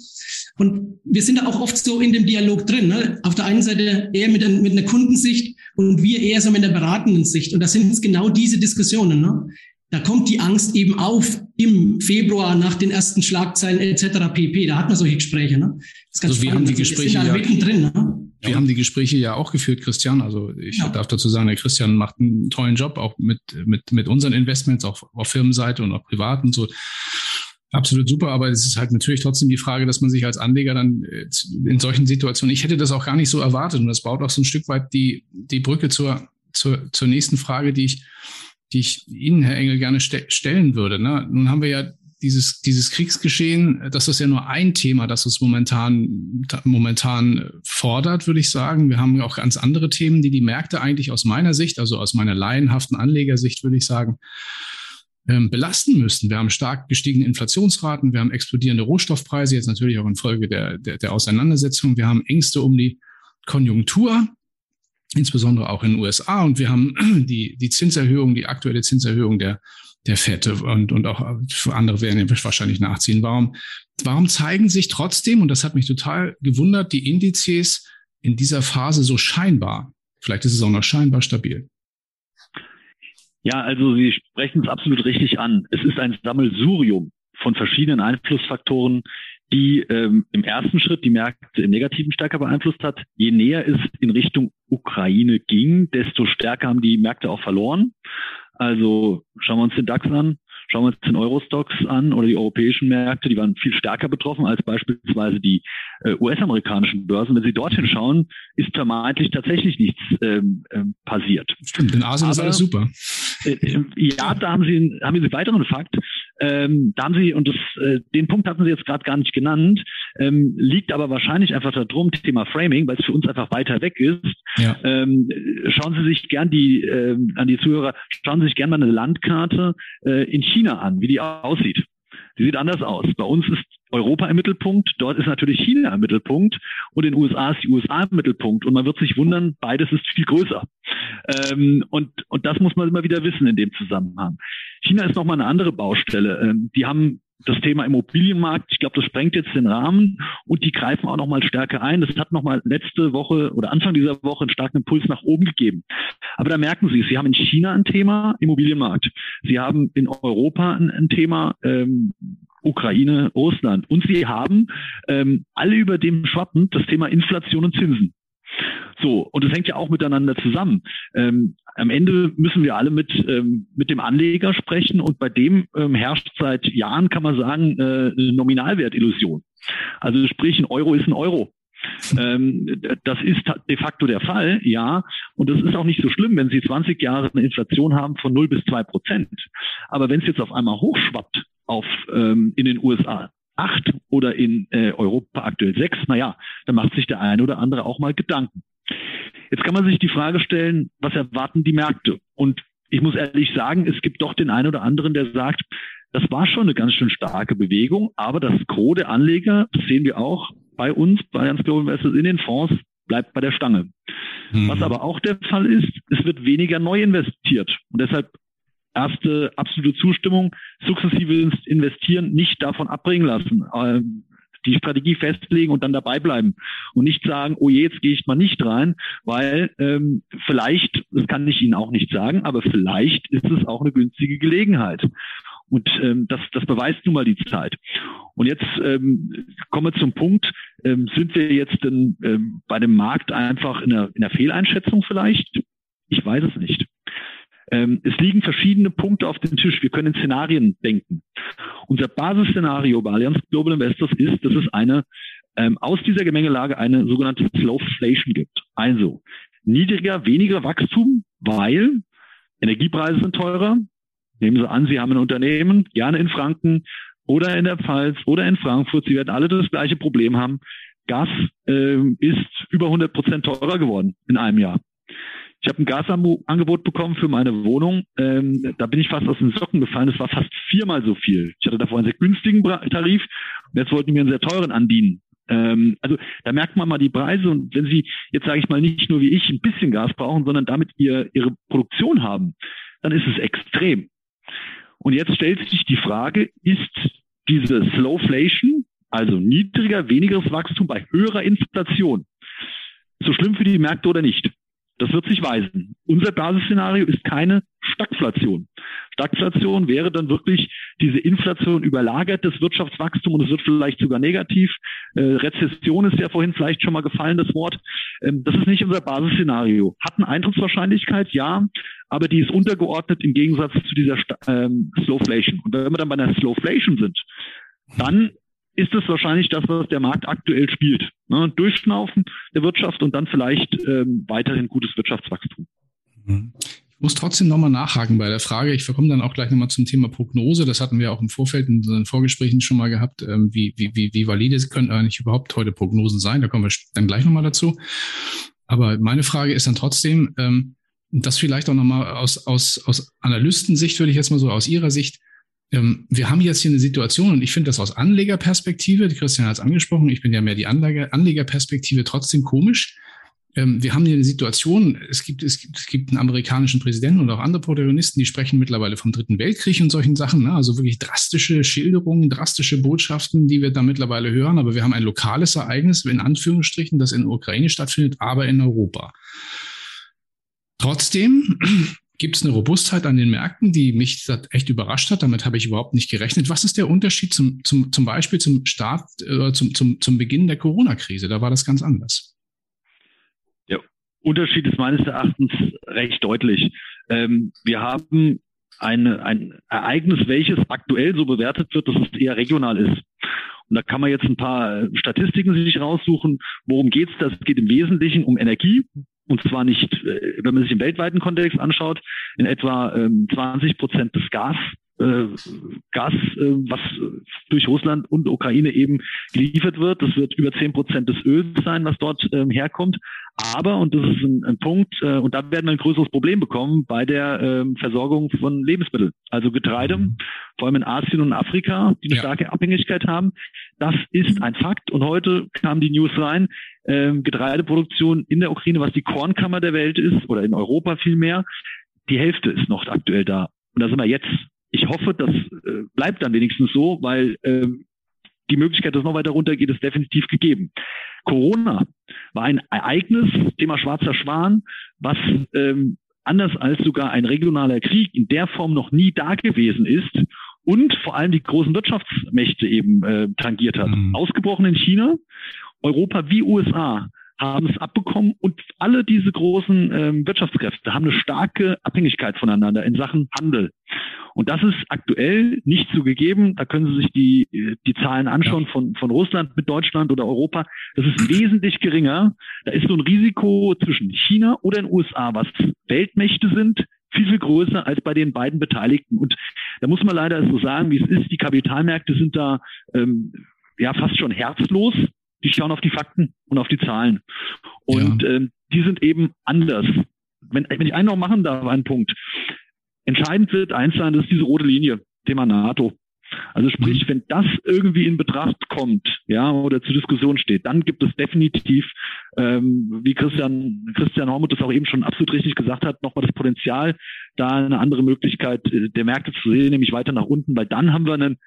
Und wir sind da auch oft so in dem Dialog drin. Ne? Auf der einen Seite eher mit, mit einer Kundensicht und wir eher so mit der beratenden Sicht. Und das sind jetzt genau diese Diskussionen. Ne? Da kommt die Angst eben auf im Februar nach den ersten Schlagzeilen etc. pp. Da hat man solche Gespräche. Ne? Das ist ganz also wir haben die Gespräche ja, mittendrin. Ne? wir haben die Gespräche ja auch geführt, Christian. Also ich ja. darf dazu sagen, der Christian macht einen tollen Job, auch mit, mit, mit unseren Investments, auch auf Firmenseite und auch privat und so. Absolut super, aber es ist halt natürlich trotzdem die Frage, dass man sich als Anleger dann äh, in solchen Situationen, ich hätte das auch gar nicht so erwartet und das baut auch so ein Stück weit die, die Brücke zur, zur, zur nächsten Frage, die ich, die ich Ihnen, Herr Engel, gerne ste stellen würde. Ne? Nun haben wir ja dieses, dieses Kriegsgeschehen, das ist ja nur ein Thema, das uns momentan, momentan fordert, würde ich sagen. Wir haben auch ganz andere Themen, die die Märkte eigentlich aus meiner Sicht, also aus meiner laienhaften Anlegersicht, würde ich sagen, ähm, belasten müssen. Wir haben stark gestiegene Inflationsraten, wir haben explodierende Rohstoffpreise, jetzt natürlich auch infolge der, der, der Auseinandersetzung. Wir haben Ängste um die Konjunktur, insbesondere auch in den USA. Und wir haben die, die Zinserhöhung, die aktuelle Zinserhöhung der, der Fette und, und auch für andere werden wahrscheinlich nachziehen. Warum, warum zeigen sich trotzdem, und das hat mich total gewundert, die Indizes in dieser Phase so scheinbar, vielleicht ist es auch noch scheinbar stabil? Ja, also Sie sprechen es absolut richtig an. Es ist ein Sammelsurium von verschiedenen Einflussfaktoren, die ähm, im ersten Schritt die Märkte im Negativen stärker beeinflusst hat. Je näher es in Richtung Ukraine ging, desto stärker haben die Märkte auch verloren. Also schauen wir uns den DAX an, Schauen wir uns den Eurostocks an oder die europäischen Märkte, die waren viel stärker betroffen als beispielsweise die äh, US-amerikanischen Börsen. Wenn Sie dorthin schauen, ist vermeintlich tatsächlich nichts ähm, ähm, passiert. Stimmt, in Asien Aber, ist alles super. Äh, äh, ja, da haben Sie, haben Sie einen weiteren Fakt. Ähm, da haben Sie, und das, äh, den Punkt hatten Sie jetzt gerade gar nicht genannt, ähm, liegt aber wahrscheinlich einfach darum, Thema Framing, weil es für uns einfach weiter weg ist. Ja. Ähm, schauen Sie sich gern die, äh, an die Zuhörer, schauen Sie sich gern mal eine Landkarte äh, in China an, wie die aussieht. Die sieht anders aus. Bei uns ist Europa im Mittelpunkt, dort ist natürlich China im Mittelpunkt und in den USA ist die USA im Mittelpunkt. Und man wird sich wundern, beides ist viel größer. Ähm, und, und das muss man immer wieder wissen in dem Zusammenhang. China ist nochmal eine andere Baustelle. Ähm, die haben das Thema Immobilienmarkt, ich glaube, das sprengt jetzt den Rahmen und die greifen auch nochmal stärker ein. Das hat nochmal letzte Woche oder Anfang dieser Woche einen starken Impuls nach oben gegeben. Aber da merken Sie es, Sie haben in China ein Thema Immobilienmarkt. Sie haben in Europa ein, ein Thema ähm, Ukraine, Russland. Und Sie haben ähm, alle über dem schwappen das Thema Inflation und Zinsen. So, und das hängt ja auch miteinander zusammen. Ähm, am Ende müssen wir alle mit, ähm, mit dem Anleger sprechen und bei dem ähm, herrscht seit Jahren, kann man sagen, äh, eine Nominalwertillusion. Also sprich, ein Euro ist ein Euro. Ähm, das ist de facto der Fall, ja. Und das ist auch nicht so schlimm, wenn Sie 20 Jahre eine Inflation haben von 0 bis 2 Prozent. Aber wenn es jetzt auf einmal hochschwappt auf, ähm, in den USA acht oder in äh, Europa aktuell sechs, naja, dann macht sich der eine oder andere auch mal Gedanken. Jetzt kann man sich die Frage stellen, was erwarten die Märkte? Und ich muss ehrlich sagen, es gibt doch den einen oder anderen, der sagt, das war schon eine ganz schön starke Bewegung, aber das Gros der Anleger, das sehen wir auch bei uns, bei Allianz Global Investors in den Fonds, bleibt bei der Stange. Mhm. Was aber auch der Fall ist, es wird weniger neu investiert. Und deshalb erste absolute Zustimmung, sukzessive investieren, nicht davon abbringen lassen. Ähm, die Strategie festlegen und dann dabei bleiben und nicht sagen, oh je, jetzt gehe ich mal nicht rein, weil ähm, vielleicht, das kann ich Ihnen auch nicht sagen, aber vielleicht ist es auch eine günstige Gelegenheit. Und ähm, das, das beweist nun mal die Zeit. Und jetzt ähm, kommen wir zum Punkt, ähm, sind wir jetzt denn, ähm, bei dem Markt einfach in einer, in einer Fehleinschätzung vielleicht? Ich weiß es nicht. Ähm, es liegen verschiedene Punkte auf dem Tisch. Wir können in Szenarien denken. Unser Basisszenario bei Allianz Global Investors ist, dass es eine ähm, aus dieser Gemengelage eine sogenannte Slowflation gibt. Also niedriger, weniger Wachstum, weil Energiepreise sind teurer. Nehmen Sie an, Sie haben ein Unternehmen, gerne in Franken oder in der Pfalz oder in Frankfurt. Sie werden alle das gleiche Problem haben. Gas äh, ist über 100 Prozent teurer geworden in einem Jahr. Ich habe ein Gasangebot bekommen für meine Wohnung. Ähm, da bin ich fast aus den Socken gefallen. Das war fast viermal so viel. Ich hatte davor einen sehr günstigen Tarif und jetzt wollten mir einen sehr teuren andienen. Ähm, also da merkt man mal die Preise und wenn Sie jetzt sage ich mal nicht nur wie ich ein bisschen Gas brauchen, sondern damit ihr Ihre Produktion haben, dann ist es extrem. Und jetzt stellt sich die Frage, ist diese Slowflation, also niedriger, wenigeres Wachstum bei höherer Inflation, so schlimm für die Märkte oder nicht? Das wird sich weisen. Unser Basisszenario ist keine Stagflation. Stagflation wäre dann wirklich diese Inflation überlagert das Wirtschaftswachstum und es wird vielleicht sogar negativ. Äh, Rezession ist ja vorhin vielleicht schon mal gefallen, das Wort. Ähm, das ist nicht unser Basisszenario. Hat eine Eintrittswahrscheinlichkeit, ja, aber die ist untergeordnet im Gegensatz zu dieser ähm, Slowflation. Und wenn wir dann bei einer Slowflation sind, dann ist es wahrscheinlich das, was der Markt aktuell spielt. Ne? Durchschnaufen der Wirtschaft und dann vielleicht ähm, weiterhin gutes Wirtschaftswachstum. Mhm. Ich muss trotzdem nochmal nachhaken bei der Frage. Ich verkomme dann auch gleich nochmal zum Thema Prognose. Das hatten wir auch im Vorfeld in unseren Vorgesprächen schon mal gehabt. Ähm, wie, wie, wie, wie valide können eigentlich überhaupt heute Prognosen sein? Da kommen wir dann gleich nochmal dazu. Aber meine Frage ist dann trotzdem, ähm, das vielleicht auch nochmal aus, aus, aus Analystensicht, würde ich jetzt mal so aus Ihrer Sicht, wir haben jetzt hier eine Situation und ich finde das aus Anlegerperspektive, Christian hat es angesprochen, ich bin ja mehr die Anleger, Anlegerperspektive trotzdem komisch. Ähm, wir haben hier eine Situation, es gibt, es, gibt, es gibt einen amerikanischen Präsidenten und auch andere Protagonisten, die sprechen mittlerweile vom Dritten Weltkrieg und solchen Sachen, ne? also wirklich drastische Schilderungen, drastische Botschaften, die wir da mittlerweile hören. Aber wir haben ein lokales Ereignis, in Anführungsstrichen, das in der Ukraine stattfindet, aber in Europa. Trotzdem gibt es eine Robustheit an den Märkten, die mich echt überrascht hat. Damit habe ich überhaupt nicht gerechnet. Was ist der Unterschied zum, zum, zum Beispiel zum Start, äh, zum, zum, zum Beginn der Corona-Krise? Da war das ganz anders. Der Unterschied ist meines Erachtens recht deutlich. Ähm, wir haben eine, ein Ereignis, welches aktuell so bewertet wird, dass es eher regional ist. Und da kann man jetzt ein paar Statistiken sich raussuchen. Worum geht's? Das geht im Wesentlichen um Energie und zwar nicht, äh, wenn man sich im weltweiten Kontext anschaut, in etwa 20 ähm, Prozent des Gas, äh, Gas, äh, was durch Russland und Ukraine eben geliefert wird. Das wird über 10 Prozent des Öls sein, was dort ähm, herkommt. Aber, und das ist ein, ein Punkt, äh, und da werden wir ein größeres Problem bekommen bei der ähm, Versorgung von Lebensmitteln. Also Getreide, mhm. vor allem in Asien und Afrika, die eine ja. starke Abhängigkeit haben. Das ist ein Fakt. Und heute kam die News rein, ähm, Getreideproduktion in der Ukraine, was die Kornkammer der Welt ist, oder in Europa vielmehr, die Hälfte ist noch aktuell da. Und da sind wir jetzt. Ich hoffe, das äh, bleibt dann wenigstens so, weil ähm, die Möglichkeit, dass es noch weiter runtergeht, ist definitiv gegeben. Corona war ein Ereignis, Thema schwarzer Schwan, was ähm, anders als sogar ein regionaler Krieg in der Form noch nie da gewesen ist und vor allem die großen Wirtschaftsmächte eben äh, tangiert hat. Mhm. Ausgebrochen in China, Europa wie USA haben es abbekommen und alle diese großen ähm, Wirtschaftskräfte haben eine starke Abhängigkeit voneinander in Sachen Handel. Und das ist aktuell nicht so gegeben. Da können Sie sich die, die Zahlen anschauen von, von Russland mit Deutschland oder Europa. Das ist wesentlich geringer. Da ist so ein Risiko zwischen China oder den USA, was Weltmächte sind, viel, viel größer als bei den beiden Beteiligten. Und da muss man leider so sagen, wie es ist. Die Kapitalmärkte sind da ähm, ja fast schon herzlos die schauen auf die Fakten und auf die Zahlen. Und ja. ähm, die sind eben anders. Wenn, wenn ich einen noch machen darf, einen Punkt. Entscheidend wird eins sein, das ist diese rote Linie, Thema NATO. Also sprich, mhm. wenn das irgendwie in Betracht kommt, ja, oder zur Diskussion steht, dann gibt es definitiv, ähm, wie Christian, Christian Hormuth das auch eben schon absolut richtig gesagt hat, nochmal das Potenzial, da eine andere Möglichkeit äh, der Märkte zu sehen, nämlich weiter nach unten, weil dann haben wir einen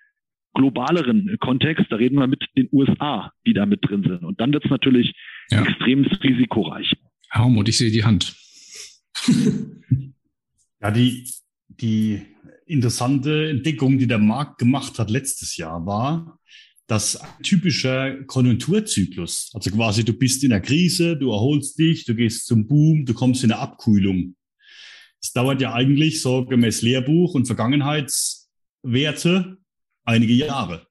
globaleren Kontext, da reden wir mit den USA, die da mit drin sind. Und dann wird es natürlich ja. extrem risikoreich. Herr Haumut, ich sehe die Hand. ja, die, die interessante Entdeckung, die der Markt gemacht hat letztes Jahr, war, dass ein typischer Konjunkturzyklus, also quasi du bist in der Krise, du erholst dich, du gehst zum Boom, du kommst in eine Abkühlung. Es dauert ja eigentlich so gemäß Lehrbuch und Vergangenheitswerte einige Jahre.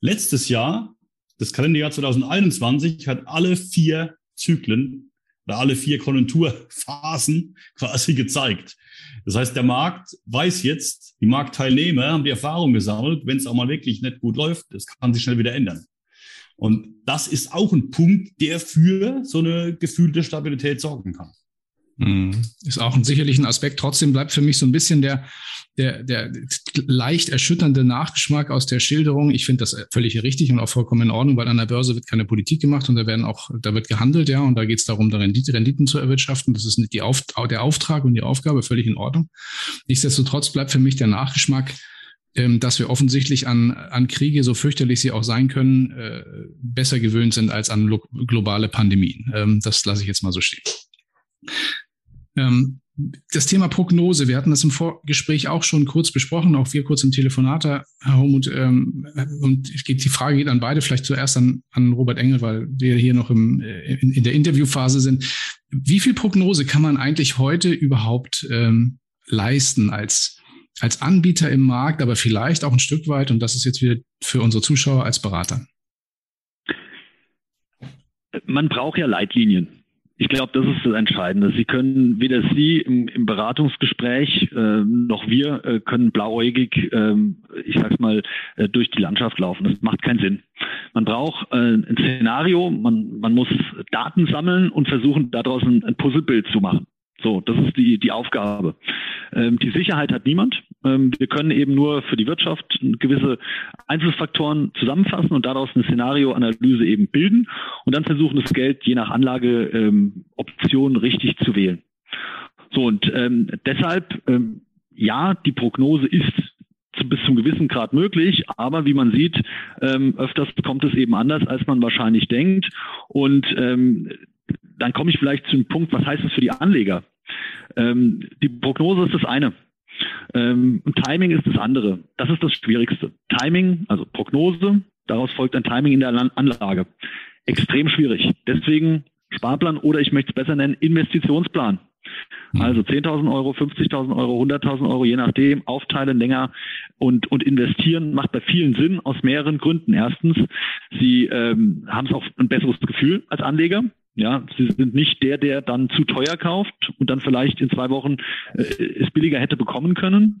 Letztes Jahr, das Kalenderjahr 2021, hat alle vier Zyklen oder alle vier Konjunkturphasen quasi gezeigt. Das heißt, der Markt weiß jetzt, die Marktteilnehmer haben die Erfahrung gesammelt, wenn es auch mal wirklich nicht gut läuft, das kann sich schnell wieder ändern. Und das ist auch ein Punkt, der für so eine gefühlte Stabilität sorgen kann. Mhm. Ist auch ein sicherlichen Aspekt. Trotzdem bleibt für mich so ein bisschen der, der, der leicht erschütternde Nachgeschmack aus der Schilderung. Ich finde das völlig richtig und auch vollkommen in Ordnung, weil an der Börse wird keine Politik gemacht und da werden auch, da wird gehandelt, ja, und da geht es darum, da Rendite, Renditen zu erwirtschaften. Das ist die Auf, der Auftrag und die Aufgabe, völlig in Ordnung. Nichtsdestotrotz bleibt für mich der Nachgeschmack, ähm, dass wir offensichtlich an, an Kriege, so fürchterlich sie auch sein können, äh, besser gewöhnt sind als an globale Pandemien. Ähm, das lasse ich jetzt mal so stehen. Ähm, das Thema Prognose, wir hatten das im Vorgespräch auch schon kurz besprochen, auch wir kurz im Telefonat, Herr Homut, ähm, und die Frage geht an beide, vielleicht zuerst an, an Robert Engel, weil wir hier noch im, in, in der Interviewphase sind. Wie viel Prognose kann man eigentlich heute überhaupt ähm, leisten als, als Anbieter im Markt, aber vielleicht auch ein Stück weit, und das ist jetzt wieder für unsere Zuschauer als Berater? Man braucht ja Leitlinien. Ich glaube, das ist das Entscheidende. Sie können weder Sie im, im Beratungsgespräch äh, noch wir äh, können blauäugig, äh, ich sag's mal, äh, durch die Landschaft laufen. Das macht keinen Sinn. Man braucht äh, ein Szenario, man, man muss Daten sammeln und versuchen, daraus ein, ein Puzzlebild zu machen. So, das ist die, die Aufgabe. Ähm, die Sicherheit hat niemand. Ähm, wir können eben nur für die Wirtschaft gewisse Einzelfaktoren zusammenfassen und daraus eine Szenarioanalyse eben bilden und dann versuchen, das Geld je nach Anlageoption ähm, richtig zu wählen. So, und ähm, deshalb, ähm, ja, die Prognose ist bis zum gewissen Grad möglich, aber wie man sieht, ähm, öfters kommt es eben anders, als man wahrscheinlich denkt. Und ähm, dann komme ich vielleicht zu dem Punkt, was heißt das für die Anleger? Ähm, die Prognose ist das eine. Ähm, Timing ist das andere. Das ist das Schwierigste. Timing, also Prognose, daraus folgt ein Timing in der Anlage. Extrem schwierig. Deswegen Sparplan oder ich möchte es besser nennen, Investitionsplan. Hm. Also 10.000 Euro, 50.000 Euro, 100.000 Euro, je nachdem, aufteilen länger und, und investieren macht bei vielen Sinn aus mehreren Gründen. Erstens, Sie ähm, haben es auch ein besseres Gefühl als Anleger. Ja, sie sind nicht der, der dann zu teuer kauft und dann vielleicht in zwei Wochen äh, es billiger hätte bekommen können.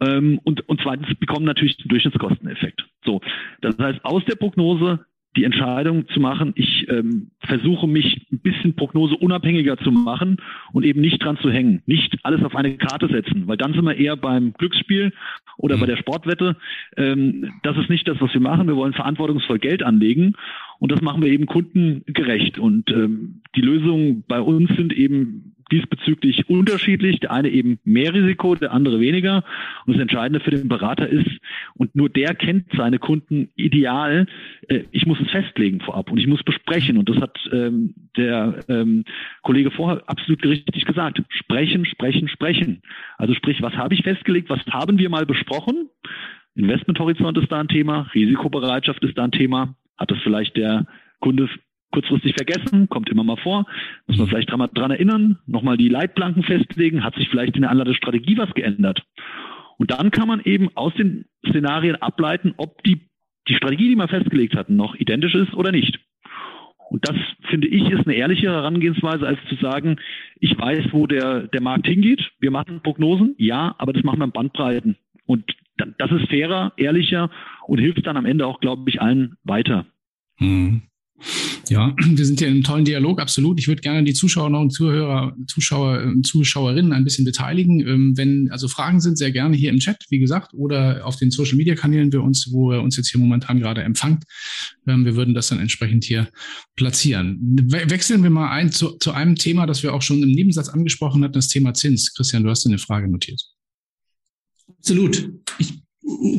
Ähm, und, und zweitens bekommen natürlich den Durchschnittskosteneffekt. So, das heißt, aus der Prognose die Entscheidung zu machen, ich ähm, versuche mich ein bisschen Prognose unabhängiger zu machen und eben nicht dran zu hängen, nicht alles auf eine Karte setzen, weil dann sind wir eher beim Glücksspiel oder mhm. bei der Sportwette. Ähm, das ist nicht das, was wir machen. Wir wollen verantwortungsvoll Geld anlegen und das machen wir eben kundengerecht. Und ähm, die Lösungen bei uns sind eben diesbezüglich unterschiedlich. Der eine eben mehr Risiko, der andere weniger. Und das Entscheidende für den Berater ist, und nur der kennt seine Kunden ideal, äh, ich muss es festlegen vorab und ich muss besprechen. Und das hat ähm, der ähm, Kollege vorher absolut richtig gesagt. Sprechen, sprechen, sprechen. Also sprich, was habe ich festgelegt, was haben wir mal besprochen? Investmenthorizont ist da ein Thema, Risikobereitschaft ist da ein Thema. Hat das vielleicht der Kunde kurzfristig vergessen, kommt immer mal vor, muss man mhm. vielleicht dran, dran erinnern, nochmal die Leitplanken festlegen, hat sich vielleicht in der Anlagestrategie was geändert. Und dann kann man eben aus den Szenarien ableiten, ob die, die Strategie, die man festgelegt hat, noch identisch ist oder nicht. Und das, finde ich, ist eine ehrlichere Herangehensweise, als zu sagen, ich weiß, wo der, der Markt hingeht. Wir machen Prognosen, ja, aber das machen wir in Bandbreiten. Und das ist fairer, ehrlicher und hilft dann am Ende auch, glaube ich, allen weiter. Hm. Ja, wir sind hier in einem tollen Dialog, absolut. Ich würde gerne die Zuschauer und Zuhörer, Zuschauer und Zuschauerinnen ein bisschen beteiligen. Ähm, wenn also Fragen sind, sehr gerne hier im Chat, wie gesagt, oder auf den Social Media Kanälen wir uns, wo er uns jetzt hier momentan gerade empfangt. Ähm, wir würden das dann entsprechend hier platzieren. wechseln wir mal ein zu, zu einem Thema, das wir auch schon im Nebensatz angesprochen hatten, das Thema Zins. Christian, du hast eine Frage notiert. Absolut. Ich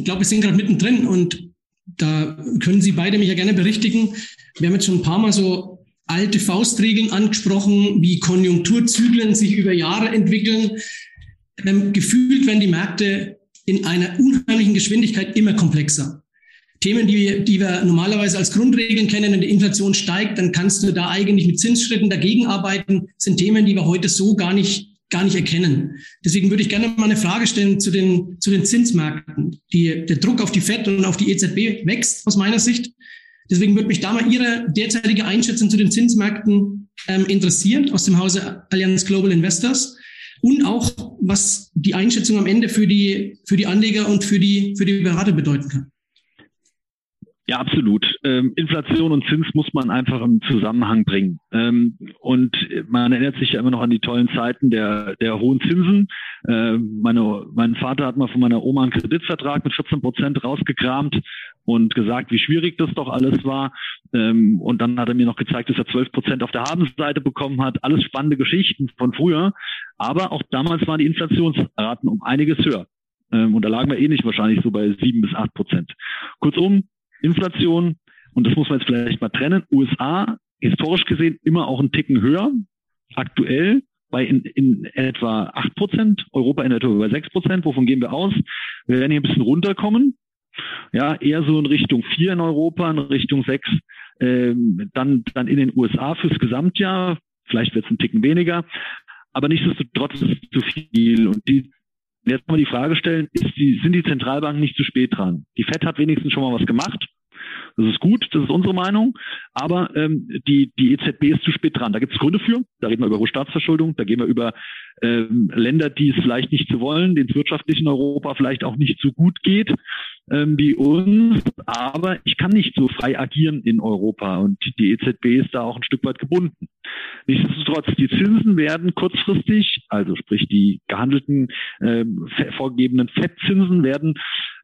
glaube, wir sind gerade mittendrin und da können Sie beide mich ja gerne berichtigen. Wir haben jetzt schon ein paar Mal so alte Faustregeln angesprochen, wie Konjunkturzyklen sich über Jahre entwickeln. Ähm, gefühlt werden die Märkte in einer unheimlichen Geschwindigkeit immer komplexer. Themen, die, die wir normalerweise als Grundregeln kennen, wenn die Inflation steigt, dann kannst du da eigentlich mit Zinsschritten dagegen arbeiten, sind Themen, die wir heute so gar nicht gar nicht erkennen. Deswegen würde ich gerne mal eine Frage stellen zu den, zu den Zinsmärkten. Die, der Druck auf die FED und auf die EZB wächst aus meiner Sicht. Deswegen würde mich da mal Ihre derzeitige Einschätzung zu den Zinsmärkten ähm, interessieren aus dem Hause Allianz Global Investors und auch, was die Einschätzung am Ende für die, für die Anleger und für die, für die Berater bedeuten kann. Ja, absolut. Ähm, Inflation und Zins muss man einfach im Zusammenhang bringen. Ähm, und man erinnert sich ja immer noch an die tollen Zeiten der, der hohen Zinsen. Ähm, meine, mein Vater hat mal von meiner Oma einen Kreditvertrag mit 14 Prozent rausgekramt und gesagt, wie schwierig das doch alles war. Ähm, und dann hat er mir noch gezeigt, dass er 12 Prozent auf der Habenseite bekommen hat. Alles spannende Geschichten von früher. Aber auch damals waren die Inflationsraten um einiges höher. Ähm, und da lagen wir eh nicht wahrscheinlich so bei sieben bis acht Prozent. Kurzum, Inflation, und das muss man jetzt vielleicht mal trennen, USA historisch gesehen immer auch einen Ticken höher, aktuell bei in, in etwa acht Prozent, Europa in etwa bei sechs Prozent. Wovon gehen wir aus? Wir werden hier ein bisschen runterkommen. Ja, eher so in Richtung vier in Europa, in Richtung sechs, ähm, dann, dann in den USA fürs Gesamtjahr. Vielleicht wird es ein Ticken weniger. Aber nichtsdestotrotz ist es zu viel. Und die, jetzt kann man die Frage stellen, ist die, sind die Zentralbanken nicht zu spät dran? Die FED hat wenigstens schon mal was gemacht. Das ist gut, das ist unsere Meinung. Aber ähm, die, die EZB ist zu spät dran. Da gibt es Gründe für. Da reden wir über hohe Staatsverschuldung, da gehen wir über ähm, Länder, die es vielleicht nicht so wollen, denen es wirtschaftlich in Europa vielleicht auch nicht so gut geht ähm, wie uns. Aber ich kann nicht so frei agieren in Europa und die EZB ist da auch ein Stück weit gebunden. Nichtsdestotrotz, die Zinsen werden kurzfristig, also sprich die gehandelten ähm, vorgegebenen FED-Zinsen werden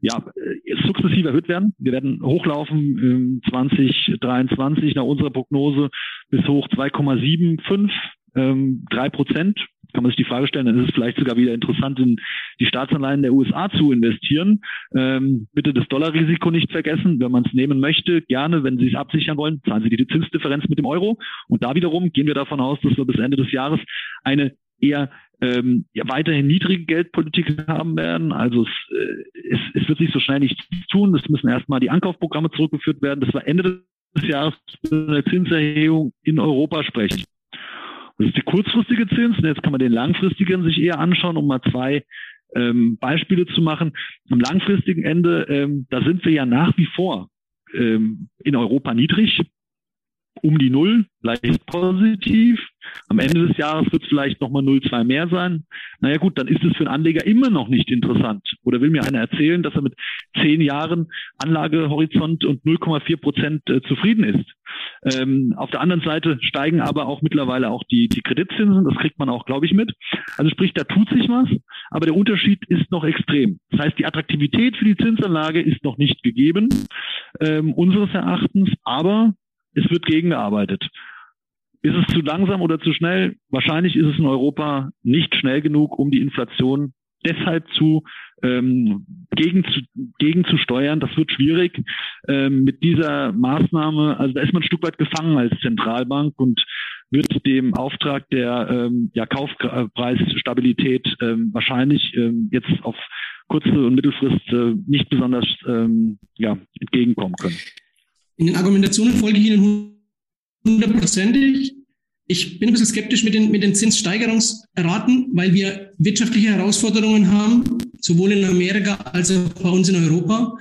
ja äh, sukzessiv erhöht werden. Wir werden hochlaufen äh, 2023 nach unserer Prognose bis hoch 2,75 ähm, drei Prozent kann man sich die Frage stellen, dann ist es vielleicht sogar wieder interessant, in die Staatsanleihen der USA zu investieren. Ähm, bitte das Dollarrisiko nicht vergessen. Wenn man es nehmen möchte, gerne, wenn Sie es absichern wollen, zahlen Sie die Zinsdifferenz mit dem Euro. Und da wiederum gehen wir davon aus, dass wir bis Ende des Jahres eine eher ähm, ja, weiterhin niedrige Geldpolitik haben werden. Also es, äh, es, es wird sich so schnell nichts tun. Es müssen erstmal die Ankaufprogramme zurückgeführt werden. Das war Ende des Jahres eine Zinserhöhung in Europa sprechen. Das ist die kurzfristige Zins. Jetzt kann man den langfristigen sich eher anschauen, um mal zwei ähm, Beispiele zu machen. Am langfristigen Ende, ähm, da sind wir ja nach wie vor ähm, in Europa niedrig um die Null, leicht positiv. Am Ende des Jahres wird es vielleicht nochmal 0,2 mehr sein. Naja gut, dann ist es für einen Anleger immer noch nicht interessant. Oder will mir einer erzählen, dass er mit zehn Jahren Anlagehorizont und 0,4 Prozent äh, zufrieden ist. Ähm, auf der anderen Seite steigen aber auch mittlerweile auch die, die Kreditzinsen. Das kriegt man auch, glaube ich, mit. Also sprich, da tut sich was, aber der Unterschied ist noch extrem. Das heißt, die Attraktivität für die Zinsanlage ist noch nicht gegeben, ähm, unseres Erachtens. Aber es wird gegengearbeitet. Ist es zu langsam oder zu schnell? Wahrscheinlich ist es in Europa nicht schnell genug, um die Inflation deshalb zu ähm, gegen, zu, gegen zu steuern. Das wird schwierig ähm, mit dieser Maßnahme. Also da ist man ein Stück weit gefangen als Zentralbank und wird dem Auftrag der ähm, ja, Kaufpreisstabilität ähm, wahrscheinlich ähm, jetzt auf kurze und Mittelfrist äh, nicht besonders ähm, ja, entgegenkommen können. In den Argumentationen folge ich Ihnen hundertprozentig. Ich bin ein bisschen skeptisch mit den, mit den Zinssteigerungsraten, weil wir wirtschaftliche Herausforderungen haben, sowohl in Amerika als auch bei uns in Europa,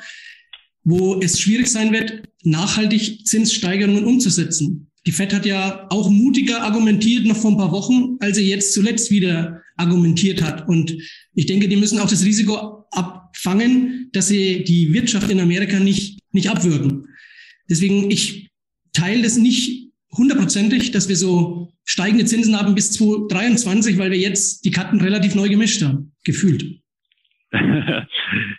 wo es schwierig sein wird, nachhaltig Zinssteigerungen umzusetzen. Die FED hat ja auch mutiger argumentiert noch vor ein paar Wochen, als sie jetzt zuletzt wieder argumentiert hat. Und ich denke, die müssen auch das Risiko abfangen, dass sie die Wirtschaft in Amerika nicht, nicht abwürgen. Deswegen, ich teile das nicht hundertprozentig, dass wir so steigende Zinsen haben bis 2023, weil wir jetzt die Karten relativ neu gemischt haben, gefühlt.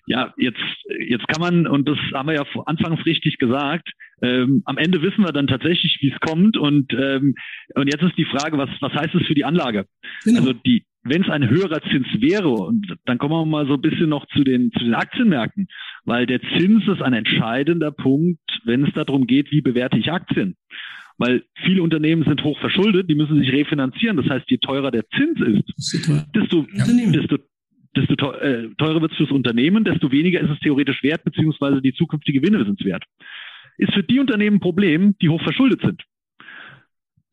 ja, jetzt, jetzt kann man, und das haben wir ja anfangs richtig gesagt, ähm, am Ende wissen wir dann tatsächlich, wie es kommt. Und, ähm, und jetzt ist die Frage, was, was heißt es für die Anlage? Genau. Also die, wenn es ein höherer Zins wäre, und dann kommen wir mal so ein bisschen noch zu den, zu den Aktienmärkten, weil der Zins ist ein entscheidender Punkt, wenn es darum geht, wie bewerte ich Aktien. Weil viele Unternehmen sind hoch verschuldet, die müssen sich refinanzieren. Das heißt, je teurer der Zins ist, desto, desto, desto äh, teurer wird es fürs Unternehmen, desto weniger ist es theoretisch wert, beziehungsweise die zukünftige Gewinne sind es wert. Ist für die Unternehmen ein Problem, die hoch verschuldet sind.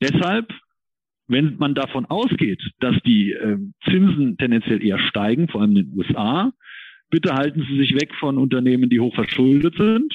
Deshalb wenn man davon ausgeht, dass die äh, Zinsen tendenziell eher steigen, vor allem in den USA, bitte halten Sie sich weg von Unternehmen, die hoch verschuldet sind.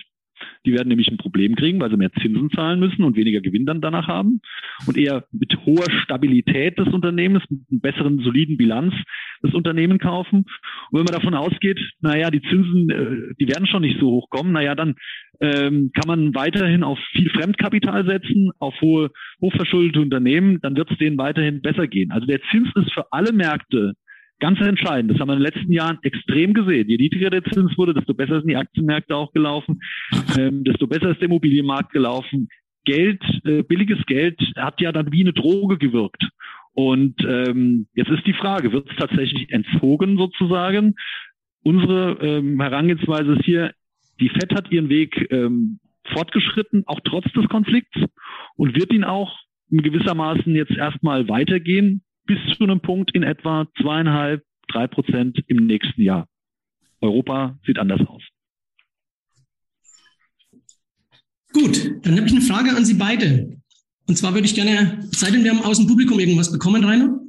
Die werden nämlich ein Problem kriegen, weil sie mehr Zinsen zahlen müssen und weniger Gewinn dann danach haben. Und eher mit hoher Stabilität des Unternehmens, mit einer besseren, soliden Bilanz das Unternehmen kaufen. Und wenn man davon ausgeht, naja, die Zinsen, äh, die werden schon nicht so hoch kommen, naja, dann ähm, kann man weiterhin auf viel Fremdkapital setzen, auf hohe, hochverschuldete Unternehmen, dann wird es denen weiterhin besser gehen. Also der Zins ist für alle Märkte ganz entscheidend. Das haben wir in den letzten Jahren extrem gesehen. Je niedriger der Zins wurde, desto besser sind die Aktienmärkte auch gelaufen, ähm, desto besser ist der Immobilienmarkt gelaufen. Geld, äh, billiges Geld hat ja dann wie eine Droge gewirkt. Und ähm, jetzt ist die Frage, wird es tatsächlich entzogen sozusagen? Unsere ähm, Herangehensweise ist hier, die FED hat ihren Weg ähm, fortgeschritten, auch trotz des Konflikts und wird ihn auch in gewissermaßen jetzt erstmal weitergehen bis zu einem Punkt in etwa zweieinhalb, drei Prozent im nächsten Jahr. Europa sieht anders aus. Gut, dann habe ich eine Frage an Sie beide. Und zwar würde ich gerne, sei denn wir haben aus dem Publikum irgendwas bekommen, Rainer?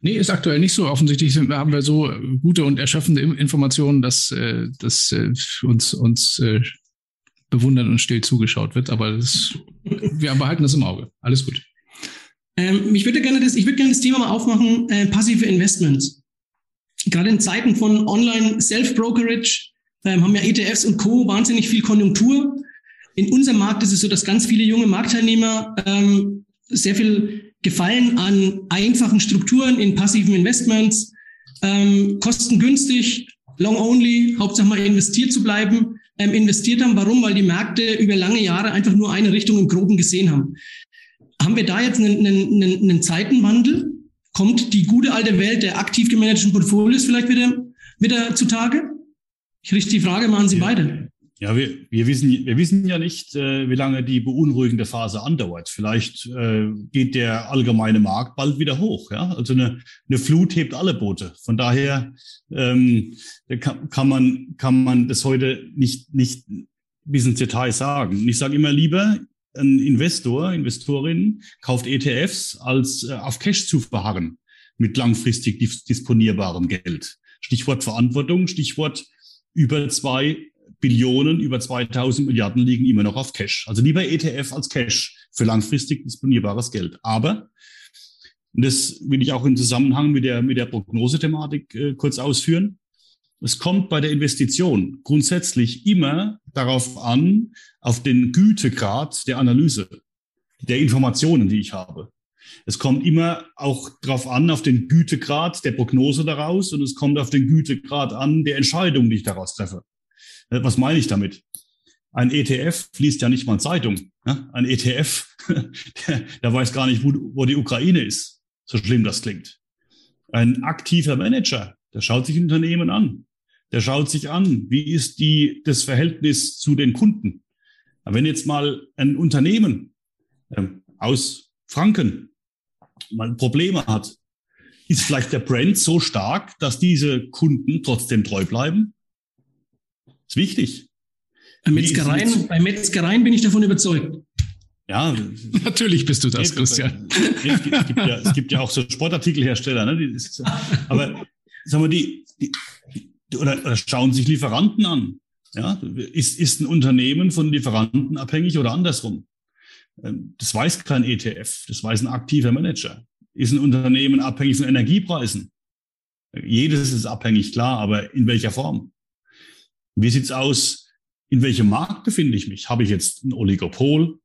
Nee, ist aktuell nicht so. Offensichtlich sind, haben wir so gute und erschöpfende Informationen, dass, äh, dass äh, uns, uns äh, bewundert und still zugeschaut wird. Aber das, wir behalten das im Auge. Alles gut. Ähm, ich würde gerne das, ich würde gerne das Thema mal aufmachen, äh, passive Investments. Gerade in Zeiten von Online Self-Brokerage ähm, haben ja ETFs und Co. wahnsinnig viel Konjunktur. In unserem Markt ist es so, dass ganz viele junge Marktteilnehmer ähm, sehr viel Gefallen an einfachen Strukturen in passiven Investments, ähm, kostengünstig, long only, Hauptsache mal investiert zu bleiben, ähm, investiert haben. Warum? Weil die Märkte über lange Jahre einfach nur eine Richtung im Groben gesehen haben. Haben wir da jetzt einen, einen, einen Zeitenwandel? Kommt die gute alte Welt der aktiv gemanagten Portfolios vielleicht wieder, wieder zutage? Ich richte die Frage mal an Sie ja. beide. Ja, wir, wir, wissen, wir wissen ja nicht, äh, wie lange die beunruhigende Phase andauert. Vielleicht äh, geht der allgemeine Markt bald wieder hoch. Ja? Also eine, eine Flut hebt alle Boote. Von daher ähm, kann, kann, man, kann man das heute nicht, nicht bis ins Detail sagen. Und ich sage immer lieber, ein Investor, Investorin kauft ETFs, als äh, auf Cash zu verharren mit langfristig disponierbarem Geld. Stichwort Verantwortung, Stichwort über zwei Billionen, über 2000 Milliarden liegen immer noch auf Cash. Also lieber ETF als Cash für langfristig disponierbares Geld. Aber, und das will ich auch im Zusammenhang mit der, mit der Prognosethematik äh, kurz ausführen, es kommt bei der Investition grundsätzlich immer darauf an, auf den Gütegrad der Analyse, der Informationen, die ich habe. Es kommt immer auch darauf an, auf den Gütegrad der Prognose daraus und es kommt auf den Gütegrad an der Entscheidung, die ich daraus treffe. Äh, was meine ich damit? Ein ETF liest ja nicht mal Zeitung. Ein ETF, der, weiß gar nicht, wo, wo die Ukraine ist, so schlimm das klingt. Ein aktiver Manager, der schaut sich Unternehmen an. Der schaut sich an, wie ist die, das Verhältnis zu den Kunden. Wenn jetzt mal ein Unternehmen ähm, aus Franken mal Probleme hat, ist vielleicht der Brand so stark, dass diese Kunden trotzdem treu bleiben? Ist wichtig. Bei Metzgereien, bei Metzgereien bin ich davon überzeugt. Ja, natürlich bist du das, nee, Christian. Es gibt, es, gibt ja, es gibt ja auch so Sportartikelhersteller, ne? Aber sagen wir, die, die, oder, oder schauen sich Lieferanten an. Ja, ist, ist ein Unternehmen von Lieferanten abhängig oder andersrum? Ähm, das weiß kein ETF, das weiß ein aktiver Manager. Ist ein Unternehmen abhängig von Energiepreisen? Jedes ist abhängig, klar, aber in welcher Form? Wie sieht's aus? In welchem Markt befinde ich mich? Habe ich jetzt ein Oligopol,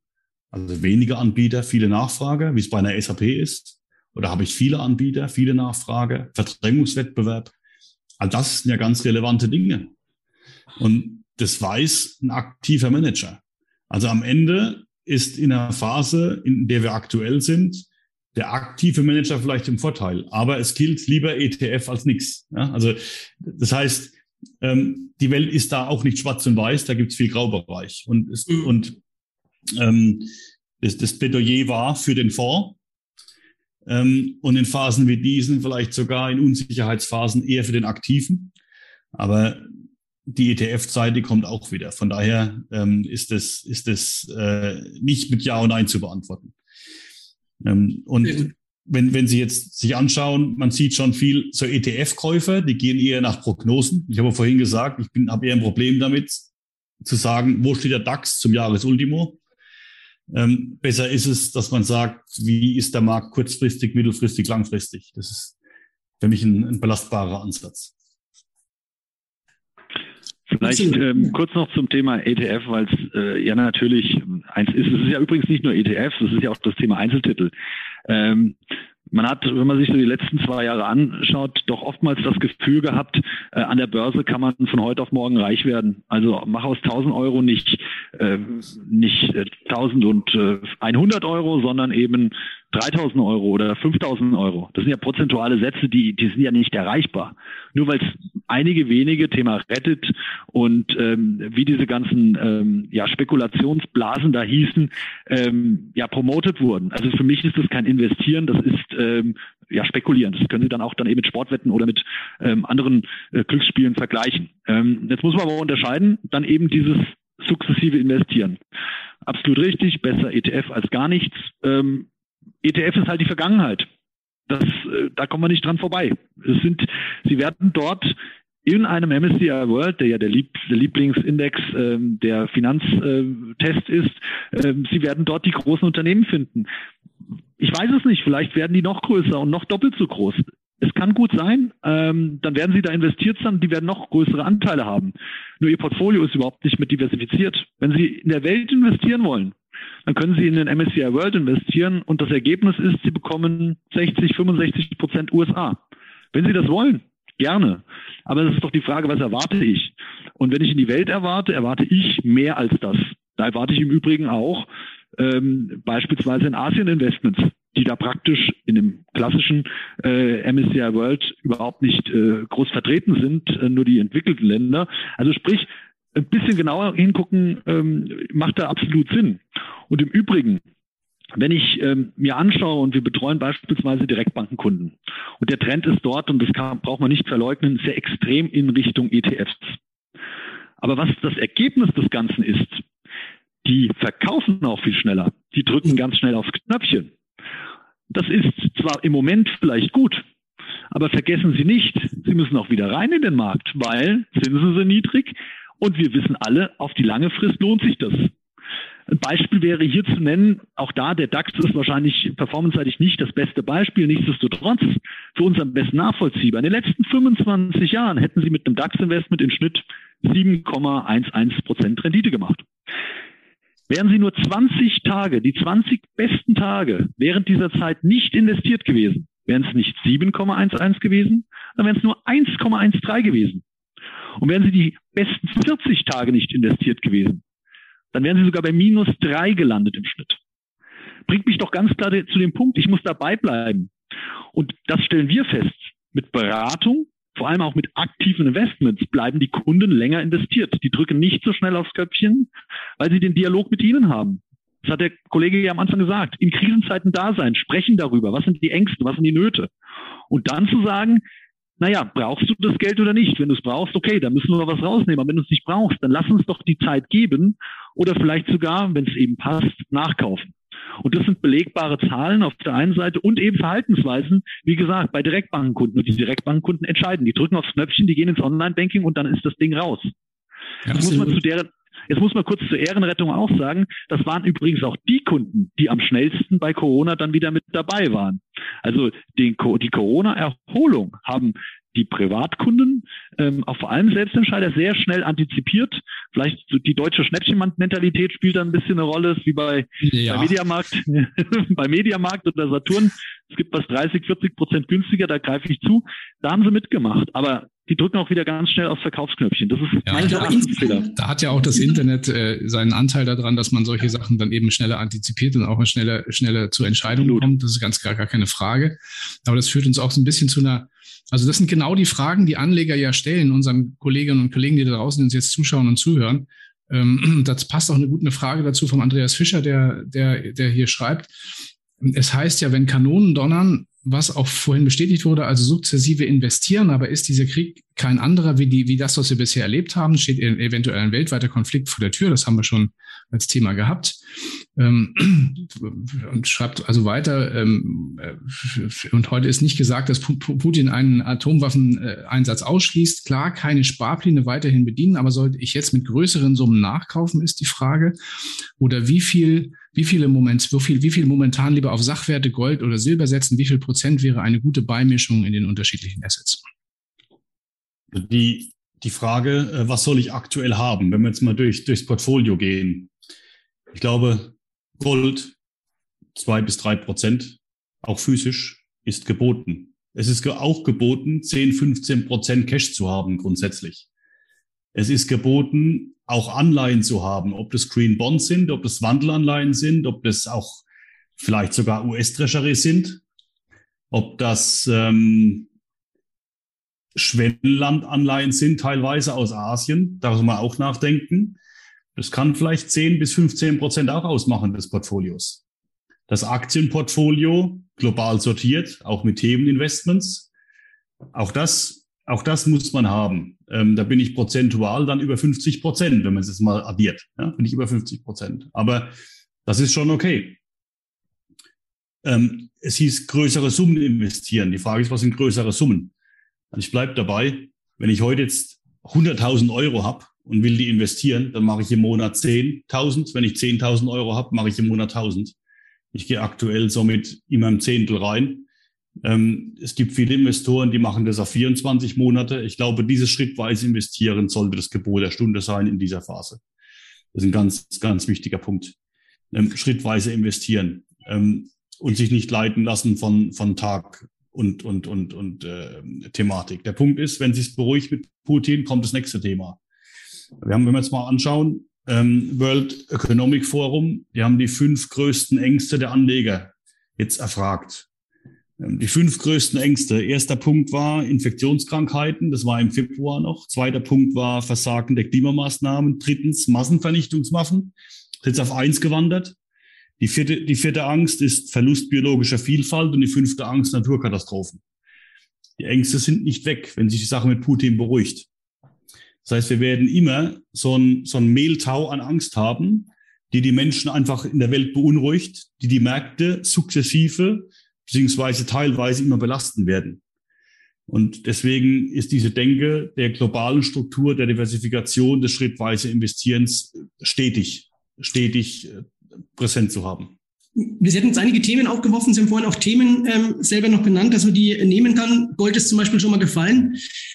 also wenige Anbieter, viele Nachfrage, wie es bei einer SAP ist? Oder habe ich viele Anbieter, viele Nachfrage, Verdrängungswettbewerb? All das sind ja ganz relevante Dinge. Und das weiß ein aktiver Manager. Also am Ende ist in der Phase, in der wir aktuell sind, der aktive Manager vielleicht im Vorteil. Aber es gilt lieber ETF als nichts. Ja? Also das heißt, ähm, die Welt ist da auch nicht schwarz und weiß, da gibt es viel Graubereich. Und, es, mhm. und ähm, das, das Plädoyer war für den Fonds ähm, und in Phasen wie diesen vielleicht sogar in Unsicherheitsphasen eher für den Aktiven. Aber die ETF-Seite kommt auch wieder. Von daher ähm, ist es ist das, äh, nicht mit Ja und Nein zu beantworten. Ähm, und wenn, wenn Sie jetzt sich anschauen, man sieht schon viel so ETF-Käufer, die gehen eher nach Prognosen. Ich habe vorhin gesagt, ich habe eher ein Problem damit, zu sagen, wo steht der DAX zum Jahresultimo? Ähm, besser ist es, dass man sagt, wie ist der Markt kurzfristig, mittelfristig, langfristig. Das ist für mich ein, ein belastbarer Ansatz. Vielleicht ähm, kurz noch zum Thema ETF, weil es äh, ja natürlich eins ist. Es ist ja übrigens nicht nur ETFs, es ist ja auch das Thema Einzeltitel. Ähm, man hat, wenn man sich so die letzten zwei Jahre anschaut, doch oftmals das Gefühl gehabt, äh, an der Börse kann man von heute auf morgen reich werden. Also mach aus 1000 Euro nicht, äh, nicht äh, 1000 und äh, 100 Euro, sondern eben 3000 Euro oder 5000 Euro. Das sind ja prozentuale Sätze, die, die sind ja nicht erreichbar. Nur weil es einige wenige, Thema Reddit und ähm, wie diese ganzen ähm, ja, Spekulationsblasen da hießen, ähm, ja promotet wurden. Also für mich ist das kein Investieren, das ist ähm, ja, spekulieren. Das können Sie dann auch dann eben mit Sportwetten oder mit ähm, anderen äh, Glücksspielen vergleichen. Ähm, jetzt muss man aber unterscheiden, dann eben dieses sukzessive Investieren. Absolut richtig, besser ETF als gar nichts. Ähm, ETF ist halt die Vergangenheit. Das, äh, da kommen wir nicht dran vorbei. Es sind, Sie werden dort in einem MSCI World, der ja der, Lieb der Lieblingsindex ähm, der Finanztest äh, ist, ähm, Sie werden dort die großen Unternehmen finden. Ich weiß es nicht, vielleicht werden die noch größer und noch doppelt so groß. Es kann gut sein, ähm, dann werden Sie da investiert sein, die werden noch größere Anteile haben. Nur Ihr Portfolio ist überhaupt nicht mit diversifiziert. Wenn Sie in der Welt investieren wollen, dann können Sie in den MSCI World investieren und das Ergebnis ist, Sie bekommen 60, 65 Prozent USA. Wenn Sie das wollen, gerne. Aber das ist doch die Frage, was erwarte ich? Und wenn ich in die Welt erwarte, erwarte ich mehr als das. Da erwarte ich im Übrigen auch ähm, beispielsweise in Asien-Investments, die da praktisch in dem klassischen äh, MSCI World überhaupt nicht äh, groß vertreten sind, äh, nur die entwickelten Länder. Also sprich, ein bisschen genauer hingucken, ähm, macht da absolut Sinn. Und im Übrigen, wenn ich ähm, mir anschaue und wir betreuen beispielsweise Direktbankenkunden und der Trend ist dort, und das kann, braucht man nicht verleugnen, sehr extrem in Richtung ETFs. Aber was das Ergebnis des Ganzen ist, die verkaufen auch viel schneller. Die drücken ganz schnell aufs Knöpfchen. Das ist zwar im Moment vielleicht gut, aber vergessen Sie nicht, Sie müssen auch wieder rein in den Markt, weil Zinsen sind niedrig, und wir wissen alle, auf die lange Frist lohnt sich das. Ein Beispiel wäre hier zu nennen, auch da, der DAX ist wahrscheinlich performanceseitig nicht das beste Beispiel, nichtsdestotrotz für uns am besten nachvollziehbar. In den letzten 25 Jahren hätten Sie mit einem DAX-Investment im Schnitt 7,11 Prozent Rendite gemacht. Wären Sie nur 20 Tage, die 20 besten Tage während dieser Zeit nicht investiert gewesen, wären es nicht 7,11 gewesen, dann wären es nur 1,13 gewesen. Und wären Sie die besten 40 Tage nicht investiert gewesen, dann wären Sie sogar bei minus drei gelandet im Schnitt. Bringt mich doch ganz klar zu dem Punkt, ich muss dabei bleiben. Und das stellen wir fest. Mit Beratung, vor allem auch mit aktiven Investments, bleiben die Kunden länger investiert. Die drücken nicht so schnell aufs Köpfchen, weil sie den Dialog mit ihnen haben. Das hat der Kollege ja am Anfang gesagt. In Krisenzeiten da sein, sprechen darüber. Was sind die Ängste? Was sind die Nöte? Und dann zu sagen, naja, brauchst du das Geld oder nicht? Wenn du es brauchst, okay, dann müssen wir was rausnehmen. Aber wenn du es nicht brauchst, dann lass uns doch die Zeit geben oder vielleicht sogar, wenn es eben passt, nachkaufen. Und das sind belegbare Zahlen auf der einen Seite und eben Verhaltensweisen, wie gesagt, bei Direktbankenkunden. Und die Direktbankenkunden entscheiden. Die drücken aufs Knöpfchen, die gehen ins Online-Banking und dann ist das Ding raus. Ja, das muss man zu deren, Jetzt muss man kurz zur Ehrenrettung auch sagen, das waren übrigens auch die Kunden, die am schnellsten bei Corona dann wieder mit dabei waren. Also den, die Corona-Erholung haben die Privatkunden, ähm, auch vor allem Selbstentscheider, sehr schnell antizipiert. Vielleicht so die deutsche Schnäppchenmentalität spielt da ein bisschen eine Rolle, wie bei, ja. bei Mediamarkt, bei Mediamarkt oder Saturn. Es gibt was 30, 40 Prozent günstiger, da greife ich zu. Da haben sie mitgemacht. Aber die drücken auch wieder ganz schnell aufs Verkaufsknöpfchen. Das ist ja, mein Fehler. Da hat ja auch das Internet äh, seinen Anteil daran, dass man solche Sachen dann eben schneller antizipiert und auch schneller, schneller zur Entscheidung Absolut. kommt. Das ist ganz gar, gar keine Frage. Aber das führt uns auch so ein bisschen zu einer, also das sind genau die Fragen, die Anleger ja stellen, unseren Kolleginnen und Kollegen, die da draußen uns jetzt zuschauen und zuhören. Ähm, das passt auch eine gute Frage dazu vom Andreas Fischer, der, der, der hier schreibt. Es heißt ja, wenn Kanonen donnern, was auch vorhin bestätigt wurde, also sukzessive investieren, aber ist dieser Krieg kein anderer wie, die, wie das, was wir bisher erlebt haben? Steht eventuell ein weltweiter Konflikt vor der Tür? Das haben wir schon als Thema gehabt. Ähm, und schreibt also weiter, ähm, äh, und heute ist nicht gesagt, dass Putin einen Atomwaffeneinsatz ausschließt. Klar, keine Sparpläne weiterhin bedienen, aber sollte ich jetzt mit größeren Summen nachkaufen, ist die Frage. Oder wie viel wie viele Moment, wie viel, wie viel momentan lieber auf Sachwerte Gold oder Silber setzen, wie viel Prozent wäre eine gute Beimischung in den unterschiedlichen Assets? Die, die Frage, äh, was soll ich aktuell haben, wenn wir jetzt mal durch, durchs Portfolio gehen? Ich glaube, Gold zwei bis drei Prozent, auch physisch, ist geboten. Es ist auch geboten, 10, 15 Prozent Cash zu haben grundsätzlich. Es ist geboten, auch Anleihen zu haben, ob das Green Bonds sind, ob das Wandelanleihen sind, ob das auch vielleicht sogar US-Treasury sind, ob das ähm, Schwellenlandanleihen sind, teilweise aus Asien. Da muss man auch nachdenken. Das kann vielleicht 10 bis 15 Prozent auch ausmachen des Portfolios. Das Aktienportfolio global sortiert, auch mit Themeninvestments. Auch das, auch das muss man haben. Ähm, da bin ich prozentual dann über 50 Prozent, wenn man es jetzt mal addiert. Ja, bin ich über 50 Prozent. Aber das ist schon okay. Ähm, es hieß größere Summen investieren. Die Frage ist, was sind größere Summen? Und ich bleibe dabei, wenn ich heute jetzt 100.000 Euro habe und will die investieren, dann mache ich im Monat 10.000. Wenn ich 10.000 Euro habe, mache ich im Monat 1.000. Ich gehe aktuell somit immer im Zehntel rein. Ähm, es gibt viele Investoren, die machen das auf 24 Monate. Ich glaube, dieses schrittweise Investieren sollte das Gebot der Stunde sein in dieser Phase. Das ist ein ganz, ganz wichtiger Punkt. Ähm, schrittweise investieren ähm, und sich nicht leiten lassen von, von Tag und, und, und, und äh, Thematik. Der Punkt ist, wenn sich beruhigt mit Putin, kommt das nächste Thema. Wir haben, wenn wir uns mal anschauen, ähm, World Economic Forum, die haben die fünf größten Ängste der Anleger jetzt erfragt. Ähm, die fünf größten Ängste. Erster Punkt war Infektionskrankheiten, das war im Februar noch. Zweiter Punkt war Versagen der Klimamaßnahmen. Drittens Massenvernichtungswaffen. Das ist jetzt auf eins gewandert. Die vierte, die vierte Angst ist Verlust biologischer Vielfalt und die fünfte Angst Naturkatastrophen. Die Ängste sind nicht weg, wenn sich die Sache mit Putin beruhigt. Das heißt, wir werden immer so ein, so ein Mehltau an Angst haben, die die Menschen einfach in der Welt beunruhigt, die die Märkte sukzessive beziehungsweise teilweise immer belasten werden. Und deswegen ist diese Denke der globalen Struktur, der Diversifikation, des schrittweise Investierens stetig, stetig äh, präsent zu haben. Wir hätten jetzt einige Themen aufgeworfen. Sie haben vorhin auch Themen ähm, selber noch genannt, dass man die nehmen kann. Gold ist zum Beispiel schon mal gefallen.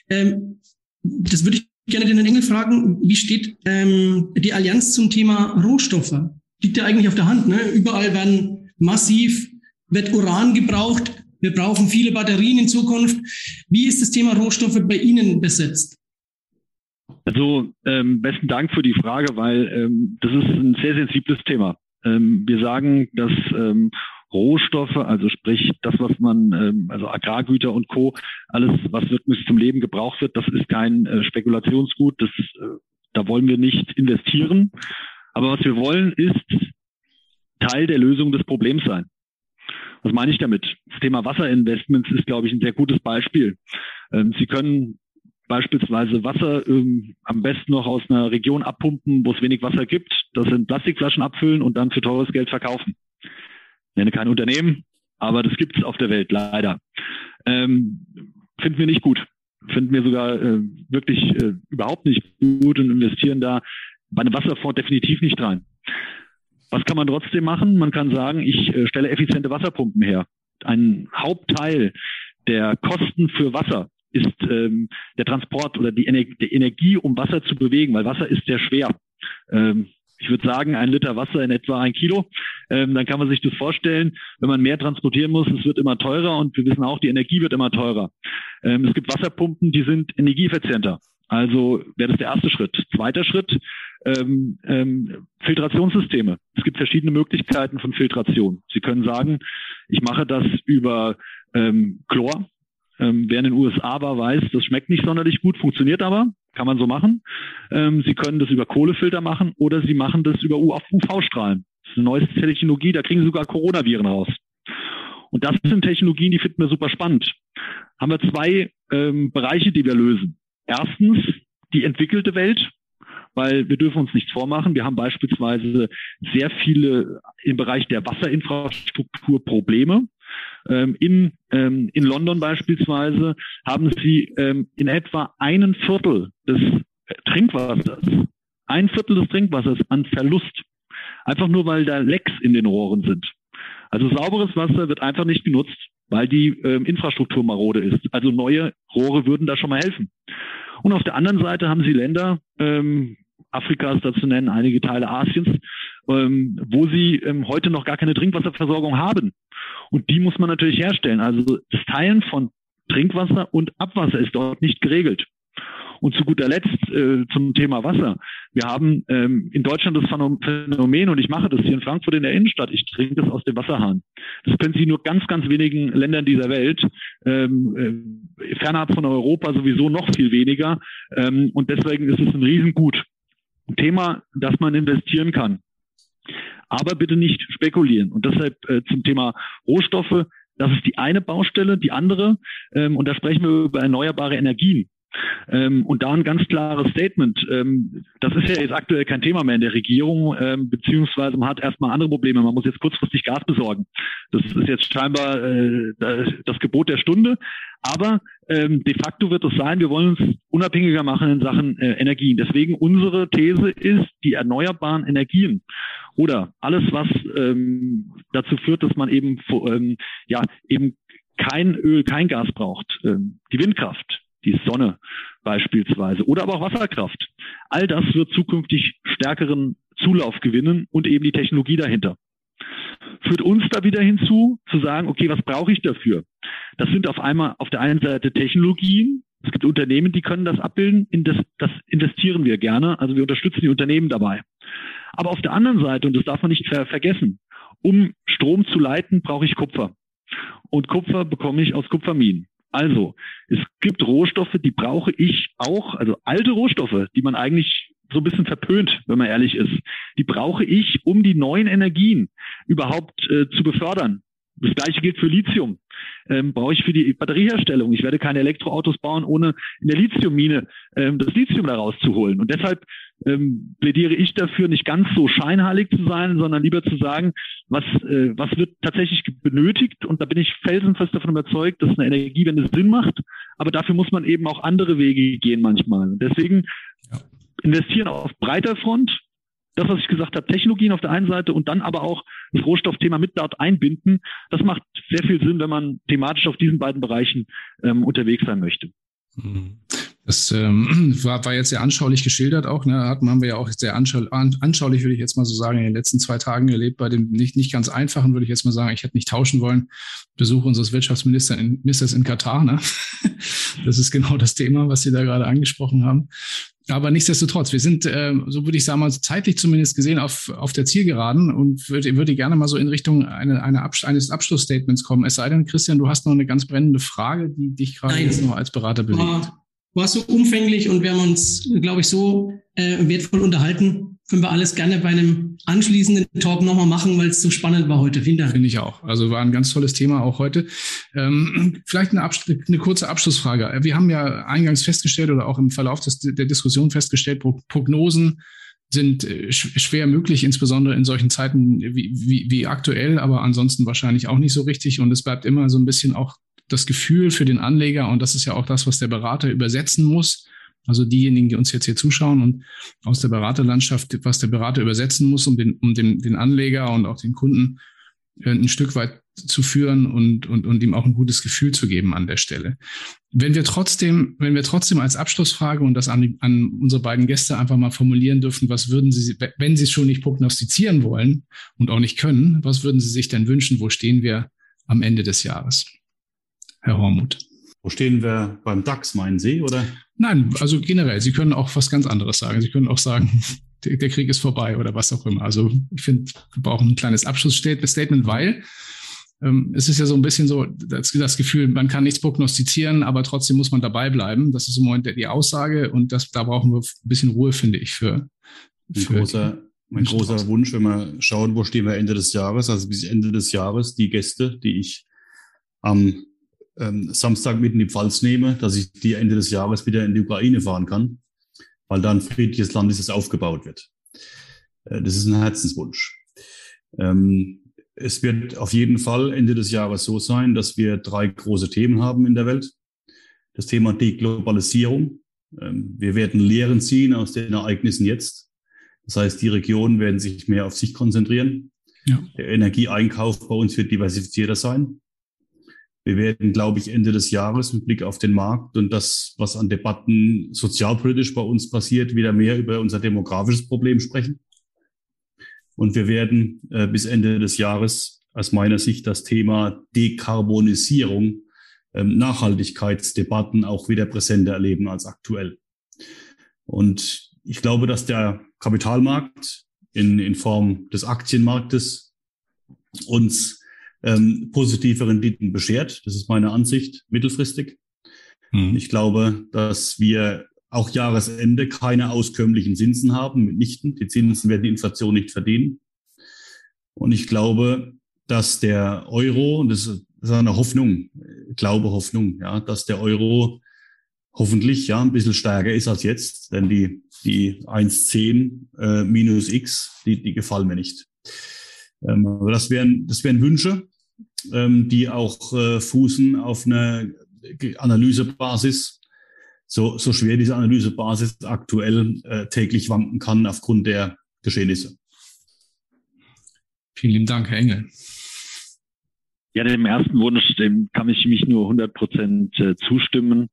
Ähm, das würde ich gerne den Engel fragen. Wie steht ähm, die Allianz zum Thema Rohstoffe? Liegt ja eigentlich auf der Hand. Ne? Überall werden massiv, wird Uran gebraucht. Wir brauchen viele Batterien in Zukunft. Wie ist das Thema Rohstoffe bei Ihnen besetzt? Also ähm, besten Dank für die Frage, weil ähm, das ist ein sehr sensibles Thema. Ähm, wir sagen, dass ähm, Rohstoffe, also sprich das, was man, ähm, also Agrargüter und Co., alles, was wirklich zum Leben gebraucht wird, das ist kein äh, Spekulationsgut, das, äh, da wollen wir nicht investieren. Aber was wir wollen, ist Teil der Lösung des Problems sein. Was meine ich damit? Das Thema Wasserinvestments ist, glaube ich, ein sehr gutes Beispiel. Ähm, Sie können beispielsweise Wasser ähm, am besten noch aus einer Region abpumpen, wo es wenig Wasser gibt, das in Plastikflaschen abfüllen und dann für teures Geld verkaufen. Nenne kein Unternehmen, aber das gibt es auf der Welt leider. Ähm, finden wir nicht gut. Finden wir sogar äh, wirklich äh, überhaupt nicht gut und investieren da bei einem Wasserfonds definitiv nicht rein. Was kann man trotzdem machen? Man kann sagen, ich äh, stelle effiziente Wasserpumpen her. Ein Hauptteil der Kosten für Wasser ist ähm, der Transport oder die, Ener Energie, um Wasser zu bewegen, weil Wasser ist sehr schwer. Ähm, ich würde sagen, ein Liter Wasser in etwa ein Kilo. Ähm, dann kann man sich das vorstellen, wenn man mehr transportieren muss, es wird immer teurer und wir wissen auch, die Energie wird immer teurer. Ähm, es gibt Wasserpumpen, die sind energieeffizienter. Also wäre das der erste Schritt. Zweiter Schritt, ähm, ähm, Filtrationssysteme. Es gibt verschiedene Möglichkeiten von Filtration. Sie können sagen, ich mache das über ähm, Chlor, ähm, wer in den USA war, weiß, das schmeckt nicht sonderlich gut, funktioniert aber, kann man so machen. Ähm, Sie können das über Kohlefilter machen oder Sie machen das über UV-Strahlen. Das ist eine neue Technologie, da kriegen Sie sogar Coronaviren raus. Und das sind Technologien, die finden wir super spannend. Haben wir zwei ähm, Bereiche, die wir lösen. Erstens die entwickelte Welt, weil wir dürfen uns nichts vormachen. Wir haben beispielsweise sehr viele im Bereich der Wasserinfrastruktur Probleme. Ähm, in, ähm, in London beispielsweise haben sie ähm, in etwa einen Viertel des Trinkwassers, ein Viertel des Trinkwassers an Verlust. Einfach nur, weil da Lecks in den Rohren sind. Also sauberes Wasser wird einfach nicht genutzt, weil die ähm, Infrastruktur marode ist. Also neue Rohre würden da schon mal helfen. Und auf der anderen Seite haben sie Länder, ähm, Afrika ist nennen, einige Teile Asiens, ähm, wo sie ähm, heute noch gar keine Trinkwasserversorgung haben. Und die muss man natürlich herstellen. Also das Teilen von Trinkwasser und Abwasser ist dort nicht geregelt. Und zu guter Letzt äh, zum Thema Wasser. Wir haben ähm, in Deutschland das Phänomen, und ich mache das hier in Frankfurt in der Innenstadt, ich trinke das aus dem Wasserhahn. Das können Sie nur ganz, ganz wenigen Ländern dieser Welt, ähm, äh, fernab von Europa sowieso noch viel weniger. Ähm, und deswegen ist es ein Riesengut. Thema, das man investieren kann. Aber bitte nicht spekulieren. Und deshalb äh, zum Thema Rohstoffe, das ist die eine Baustelle. Die andere, ähm, und da sprechen wir über erneuerbare Energien. Ähm, und da ein ganz klares Statement. Ähm, das ist ja jetzt aktuell kein Thema mehr in der Regierung, ähm, beziehungsweise man hat erstmal andere Probleme. Man muss jetzt kurzfristig Gas besorgen. Das ist jetzt scheinbar äh, das Gebot der Stunde. Aber ähm, de facto wird es sein, wir wollen uns unabhängiger machen in Sachen äh, Energien. Deswegen unsere These ist, die erneuerbaren Energien oder alles, was ähm, dazu führt, dass man eben ähm, ja eben kein Öl, kein Gas braucht, ähm, die Windkraft, die Sonne beispielsweise oder aber auch Wasserkraft. All das wird zukünftig stärkeren Zulauf gewinnen und eben die Technologie dahinter. Führt uns da wieder hinzu, zu sagen, okay, was brauche ich dafür? Das sind auf einmal auf der einen Seite Technologien. Es gibt Unternehmen, die können das abbilden. In das, das investieren wir gerne. Also wir unterstützen die Unternehmen dabei. Aber auf der anderen Seite, und das darf man nicht ver vergessen, um Strom zu leiten, brauche ich Kupfer. Und Kupfer bekomme ich aus Kupferminen. Also, es gibt Rohstoffe, die brauche ich auch, also alte Rohstoffe, die man eigentlich so ein bisschen verpönt, wenn man ehrlich ist. Die brauche ich, um die neuen Energien überhaupt äh, zu befördern. Das gleiche gilt für Lithium. Ähm, brauche ich für die Batterieherstellung. Ich werde keine Elektroautos bauen, ohne in der Lithiummine ähm, das Lithium da rauszuholen. Und deshalb ähm, plädiere ich dafür, nicht ganz so scheinheilig zu sein, sondern lieber zu sagen, was, äh, was wird tatsächlich benötigt. Und da bin ich felsenfest davon überzeugt, dass eine Energiewende Sinn macht. Aber dafür muss man eben auch andere Wege gehen manchmal. Und deswegen investieren auf breiter Front, das, was ich gesagt habe, Technologien auf der einen Seite und dann aber auch das Rohstoffthema mit dort einbinden. Das macht sehr viel Sinn, wenn man thematisch auf diesen beiden Bereichen ähm, unterwegs sein möchte. Mhm. Das ähm, war, war jetzt sehr anschaulich geschildert auch. Ne? Hatten haben wir ja auch sehr anschau anschaulich, würde ich jetzt mal so sagen, in den letzten zwei Tagen erlebt. Bei dem nicht, nicht ganz einfachen, würde ich jetzt mal sagen, ich hätte nicht tauschen wollen. Besuch unseres Wirtschaftsministers in, Ministers in Katar. Ne? Das ist genau das Thema, was Sie da gerade angesprochen haben. Aber nichtsdestotrotz, wir sind, äh, so würde ich sagen, mal zeitlich zumindest gesehen, auf, auf der Zielgeraden und würde, würde gerne mal so in Richtung eine, eine Abs eines Abschlussstatements kommen. Es sei denn, Christian, du hast noch eine ganz brennende Frage, die dich gerade jetzt noch als Berater bewegt. War, war so umfänglich und wir haben uns, glaube ich, so äh, wertvoll unterhalten, können wir alles gerne bei einem anschließenden Talk nochmal machen, weil es so spannend war heute. Vielen Dank. Finde ich auch. Also war ein ganz tolles Thema auch heute. Ähm, vielleicht eine, eine, kurze Abschlussfrage. Wir haben ja eingangs festgestellt oder auch im Verlauf des, der Diskussion festgestellt, Prognosen sind äh, schwer möglich, insbesondere in solchen Zeiten wie, wie, wie aktuell, aber ansonsten wahrscheinlich auch nicht so richtig. Und es bleibt immer so ein bisschen auch das Gefühl für den Anleger, und das ist ja auch das, was der Berater übersetzen muss, also diejenigen, die uns jetzt hier zuschauen und aus der Beraterlandschaft, was der Berater übersetzen muss, um den, um den, den Anleger und auch den Kunden äh, ein Stück weit zu führen und, und, und ihm auch ein gutes Gefühl zu geben an der Stelle. Wenn wir trotzdem, wenn wir trotzdem als Abschlussfrage und das an, an unsere beiden Gäste einfach mal formulieren dürfen, was würden Sie, wenn Sie es schon nicht prognostizieren wollen und auch nicht können, was würden Sie sich denn wünschen? Wo stehen wir am Ende des Jahres? Herr Hormuth. Wo stehen wir beim DAX, meinen Sie, oder? Nein, also generell, Sie können auch was ganz anderes sagen. Sie können auch sagen, der, Krieg ist vorbei oder was auch immer. Also ich finde, wir brauchen ein kleines Abschlussstatement, weil ähm, es ist ja so ein bisschen so das, das, Gefühl, man kann nichts prognostizieren, aber trotzdem muss man dabei bleiben. Das ist im Moment die Aussage und das, da brauchen wir ein bisschen Ruhe, finde ich, für. für ein großer, mein großer Wunsch, wenn wir schauen, wo stehen wir Ende des Jahres, also bis Ende des Jahres, die Gäste, die ich am ähm, Samstag mit in die Pfalz nehme, dass ich die Ende des Jahres wieder in die Ukraine fahren kann, weil dann friedliches Land dieses aufgebaut wird. Äh, das ist ein Herzenswunsch. Ähm, es wird auf jeden Fall Ende des Jahres so sein, dass wir drei große Themen haben in der Welt. Das Thema Deglobalisierung. Ähm, wir werden Lehren ziehen aus den Ereignissen jetzt. Das heißt, die Regionen werden sich mehr auf sich konzentrieren. Ja. Der Energieeinkauf bei uns wird diversifizierter sein. Wir werden, glaube ich, Ende des Jahres mit Blick auf den Markt und das, was an Debatten sozialpolitisch bei uns passiert, wieder mehr über unser demografisches Problem sprechen. Und wir werden äh, bis Ende des Jahres aus meiner Sicht das Thema Dekarbonisierung, ähm, Nachhaltigkeitsdebatten auch wieder präsenter erleben als aktuell. Und ich glaube, dass der Kapitalmarkt in, in Form des Aktienmarktes uns ähm, positive Renditen beschert. Das ist meine Ansicht mittelfristig. Mhm. Ich glaube, dass wir auch Jahresende keine auskömmlichen Zinsen haben, mitnichten. Die Zinsen werden die Inflation nicht verdienen. Und ich glaube, dass der Euro, und das ist eine Hoffnung, Glaube, Hoffnung, ja, dass der Euro hoffentlich ja ein bisschen stärker ist als jetzt, denn die, die 1,10 äh, minus X, die, die gefallen mir nicht. Ähm, aber das wären, das wären Wünsche, ähm, die auch äh, fußen auf einer Analysebasis, so, so schwer diese Analysebasis aktuell äh, täglich wanken kann aufgrund der Geschehnisse. Vielen lieben Dank, Herr Engel. Ja, dem ersten Wunsch, dem kann ich mich nur 100 Prozent äh, zustimmen.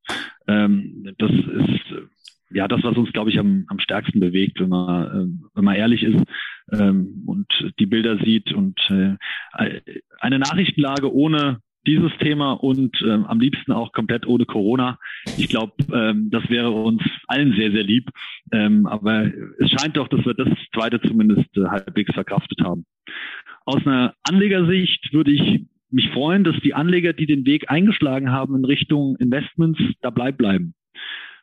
Ähm, das ist äh, ja das, was uns, glaube ich, am, am stärksten bewegt, wenn man, äh, wenn man ehrlich ist ähm, und die Bilder sieht und äh, eine Nachrichtenlage ohne dieses Thema und ähm, am liebsten auch komplett ohne Corona. Ich glaube, ähm, das wäre uns allen sehr, sehr lieb. Ähm, aber es scheint doch, dass wir das zweite zumindest äh, halbwegs verkraftet haben. Aus einer Anlegersicht würde ich mich freuen, dass die Anleger, die den Weg eingeschlagen haben in Richtung Investments, dabei bleiben.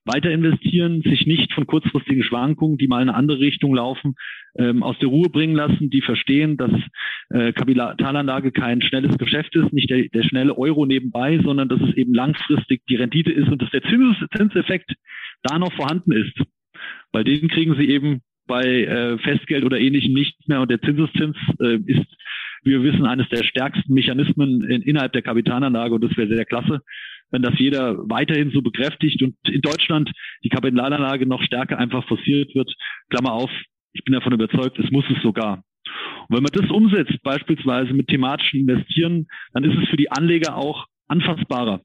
Weiter investieren, sich nicht von kurzfristigen Schwankungen, die mal in eine andere Richtung laufen, ähm, aus der Ruhe bringen lassen, die verstehen, dass äh, Kapitalanlage kein schnelles Geschäft ist, nicht der, der schnelle Euro nebenbei, sondern dass es eben langfristig die Rendite ist und dass der Zins, Zinseffekt da noch vorhanden ist. Bei denen kriegen sie eben bei äh, Festgeld oder ähnlichem nicht mehr und der Zinseszins äh, ist wie wir wissen, eines der stärksten Mechanismen in, innerhalb der Kapitalanlage und das wäre sehr klasse, wenn das jeder weiterhin so bekräftigt und in Deutschland die Kapitalanlage noch stärker einfach forciert wird. Klammer auf, ich bin davon überzeugt, es muss es sogar. Und wenn man das umsetzt, beispielsweise mit thematischen Investieren, dann ist es für die Anleger auch anfassbarer.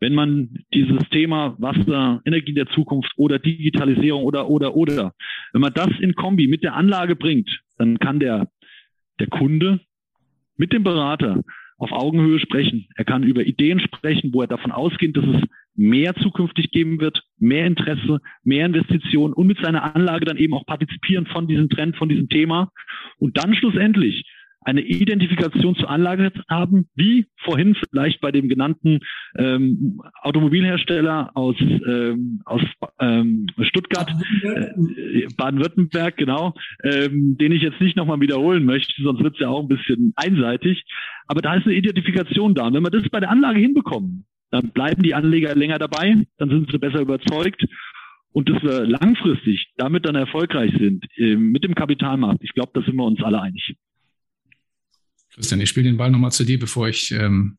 Wenn man dieses Thema Wasser, Energie der Zukunft oder Digitalisierung oder, oder, oder, wenn man das in Kombi mit der Anlage bringt, dann kann der, der Kunde mit dem Berater auf Augenhöhe sprechen. Er kann über Ideen sprechen, wo er davon ausgeht, dass es mehr zukünftig geben wird, mehr Interesse, mehr Investitionen und mit seiner Anlage dann eben auch partizipieren von diesem Trend, von diesem Thema. Und dann schlussendlich eine Identifikation zur Anlage haben, wie vorhin vielleicht bei dem genannten ähm, Automobilhersteller aus, ähm, aus ähm, Stuttgart, äh, Baden-Württemberg, genau, ähm, den ich jetzt nicht nochmal wiederholen möchte, sonst wird es ja auch ein bisschen einseitig. Aber da ist eine Identifikation da. Und wenn wir das bei der Anlage hinbekommen, dann bleiben die Anleger länger dabei, dann sind sie besser überzeugt und dass wir langfristig damit dann erfolgreich sind äh, mit dem Kapitalmarkt, ich glaube, da sind wir uns alle einig. Christian, ich spiele den Ball nochmal zu dir, bevor ich ähm,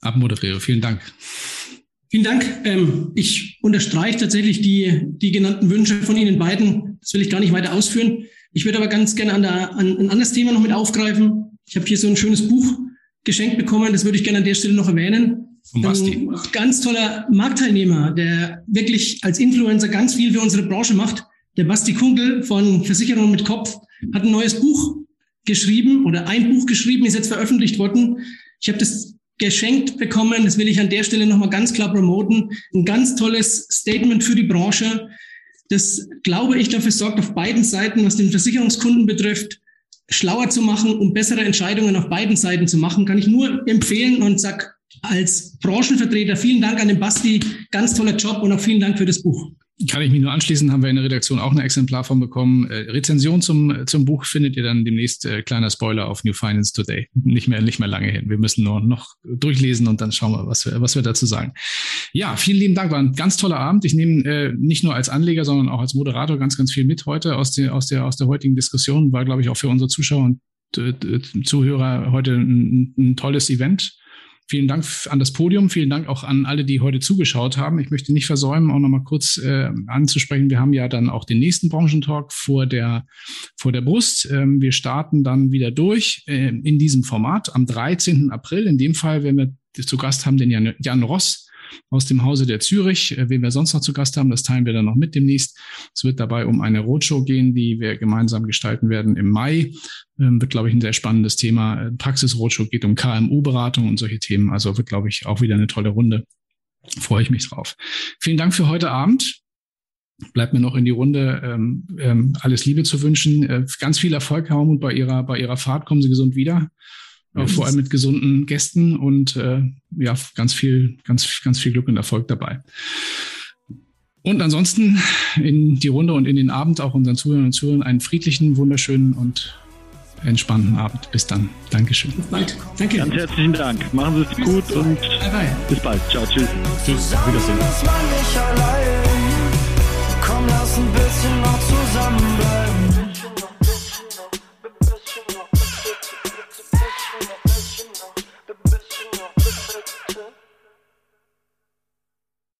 abmoderiere. Vielen Dank. Vielen Dank. Ähm, ich unterstreiche tatsächlich die, die genannten Wünsche von Ihnen beiden. Das will ich gar nicht weiter ausführen. Ich würde aber ganz gerne an, der, an ein anderes Thema noch mit aufgreifen. Ich habe hier so ein schönes Buch geschenkt bekommen. Das würde ich gerne an der Stelle noch erwähnen. Ein ganz toller Marktteilnehmer, der wirklich als Influencer ganz viel für unsere Branche macht. Der Basti Kunkel von Versicherung mit Kopf hat ein neues Buch geschrieben oder ein Buch geschrieben, ist jetzt veröffentlicht worden. Ich habe das geschenkt bekommen, das will ich an der Stelle nochmal ganz klar promoten. Ein ganz tolles Statement für die Branche, das, glaube ich, dafür sorgt, auf beiden Seiten, was den Versicherungskunden betrifft, schlauer zu machen, um bessere Entscheidungen auf beiden Seiten zu machen, kann ich nur empfehlen und sag als Branchenvertreter vielen Dank an den Basti, ganz toller Job und auch vielen Dank für das Buch. Kann ich mich nur anschließen, haben wir in der Redaktion auch ein Exemplar von bekommen. Äh, Rezension zum, zum Buch findet ihr dann demnächst, äh, kleiner Spoiler, auf New Finance Today. Nicht mehr, nicht mehr lange hin. Wir müssen nur noch durchlesen und dann schauen wir, was wir, was wir dazu sagen. Ja, vielen lieben Dank. War ein ganz toller Abend. Ich nehme äh, nicht nur als Anleger, sondern auch als Moderator ganz, ganz viel mit heute aus der, aus der, aus der heutigen Diskussion. War, glaube ich, auch für unsere Zuschauer und äh, Zuhörer heute ein, ein tolles Event. Vielen Dank an das Podium. Vielen Dank auch an alle, die heute zugeschaut haben. Ich möchte nicht versäumen, auch nochmal kurz äh, anzusprechen. Wir haben ja dann auch den nächsten Branchentalk vor der, vor der Brust. Ähm, wir starten dann wieder durch äh, in diesem Format am 13. April. In dem Fall, wenn wir zu Gast haben, den Jan, Jan Ross, aus dem Hause der Zürich. Äh, wen wir sonst noch zu Gast haben, das teilen wir dann noch mit demnächst. Es wird dabei um eine Roadshow gehen, die wir gemeinsam gestalten werden im Mai. Ähm, wird, glaube ich, ein sehr spannendes Thema. Äh, Praxis-Roadshow geht um KMU-Beratung und solche Themen. Also wird, glaube ich, auch wieder eine tolle Runde. Freue ich mich drauf. Vielen Dank für heute Abend bleibt mir noch in die Runde ähm, ähm, alles Liebe zu wünschen. Äh, ganz viel Erfolg, Herr Hormuth, bei Ihrer, bei Ihrer Fahrt. Kommen Sie gesund wieder. Auch vor allem mit gesunden Gästen und äh, ja, ganz viel, ganz, ganz viel Glück und Erfolg dabei. Und ansonsten in die Runde und in den Abend auch unseren Zuhörern und Zuhörern einen friedlichen, wunderschönen und entspannten Abend. Bis dann. Dankeschön. Bis bald. Danke. Ganz herzlichen Dank. Machen Sie es gut und bye bye. bis bald. Ciao, tschüss. Tschüss. Wiedersehen. Komm, lass ein bisschen noch zusammenbleiben.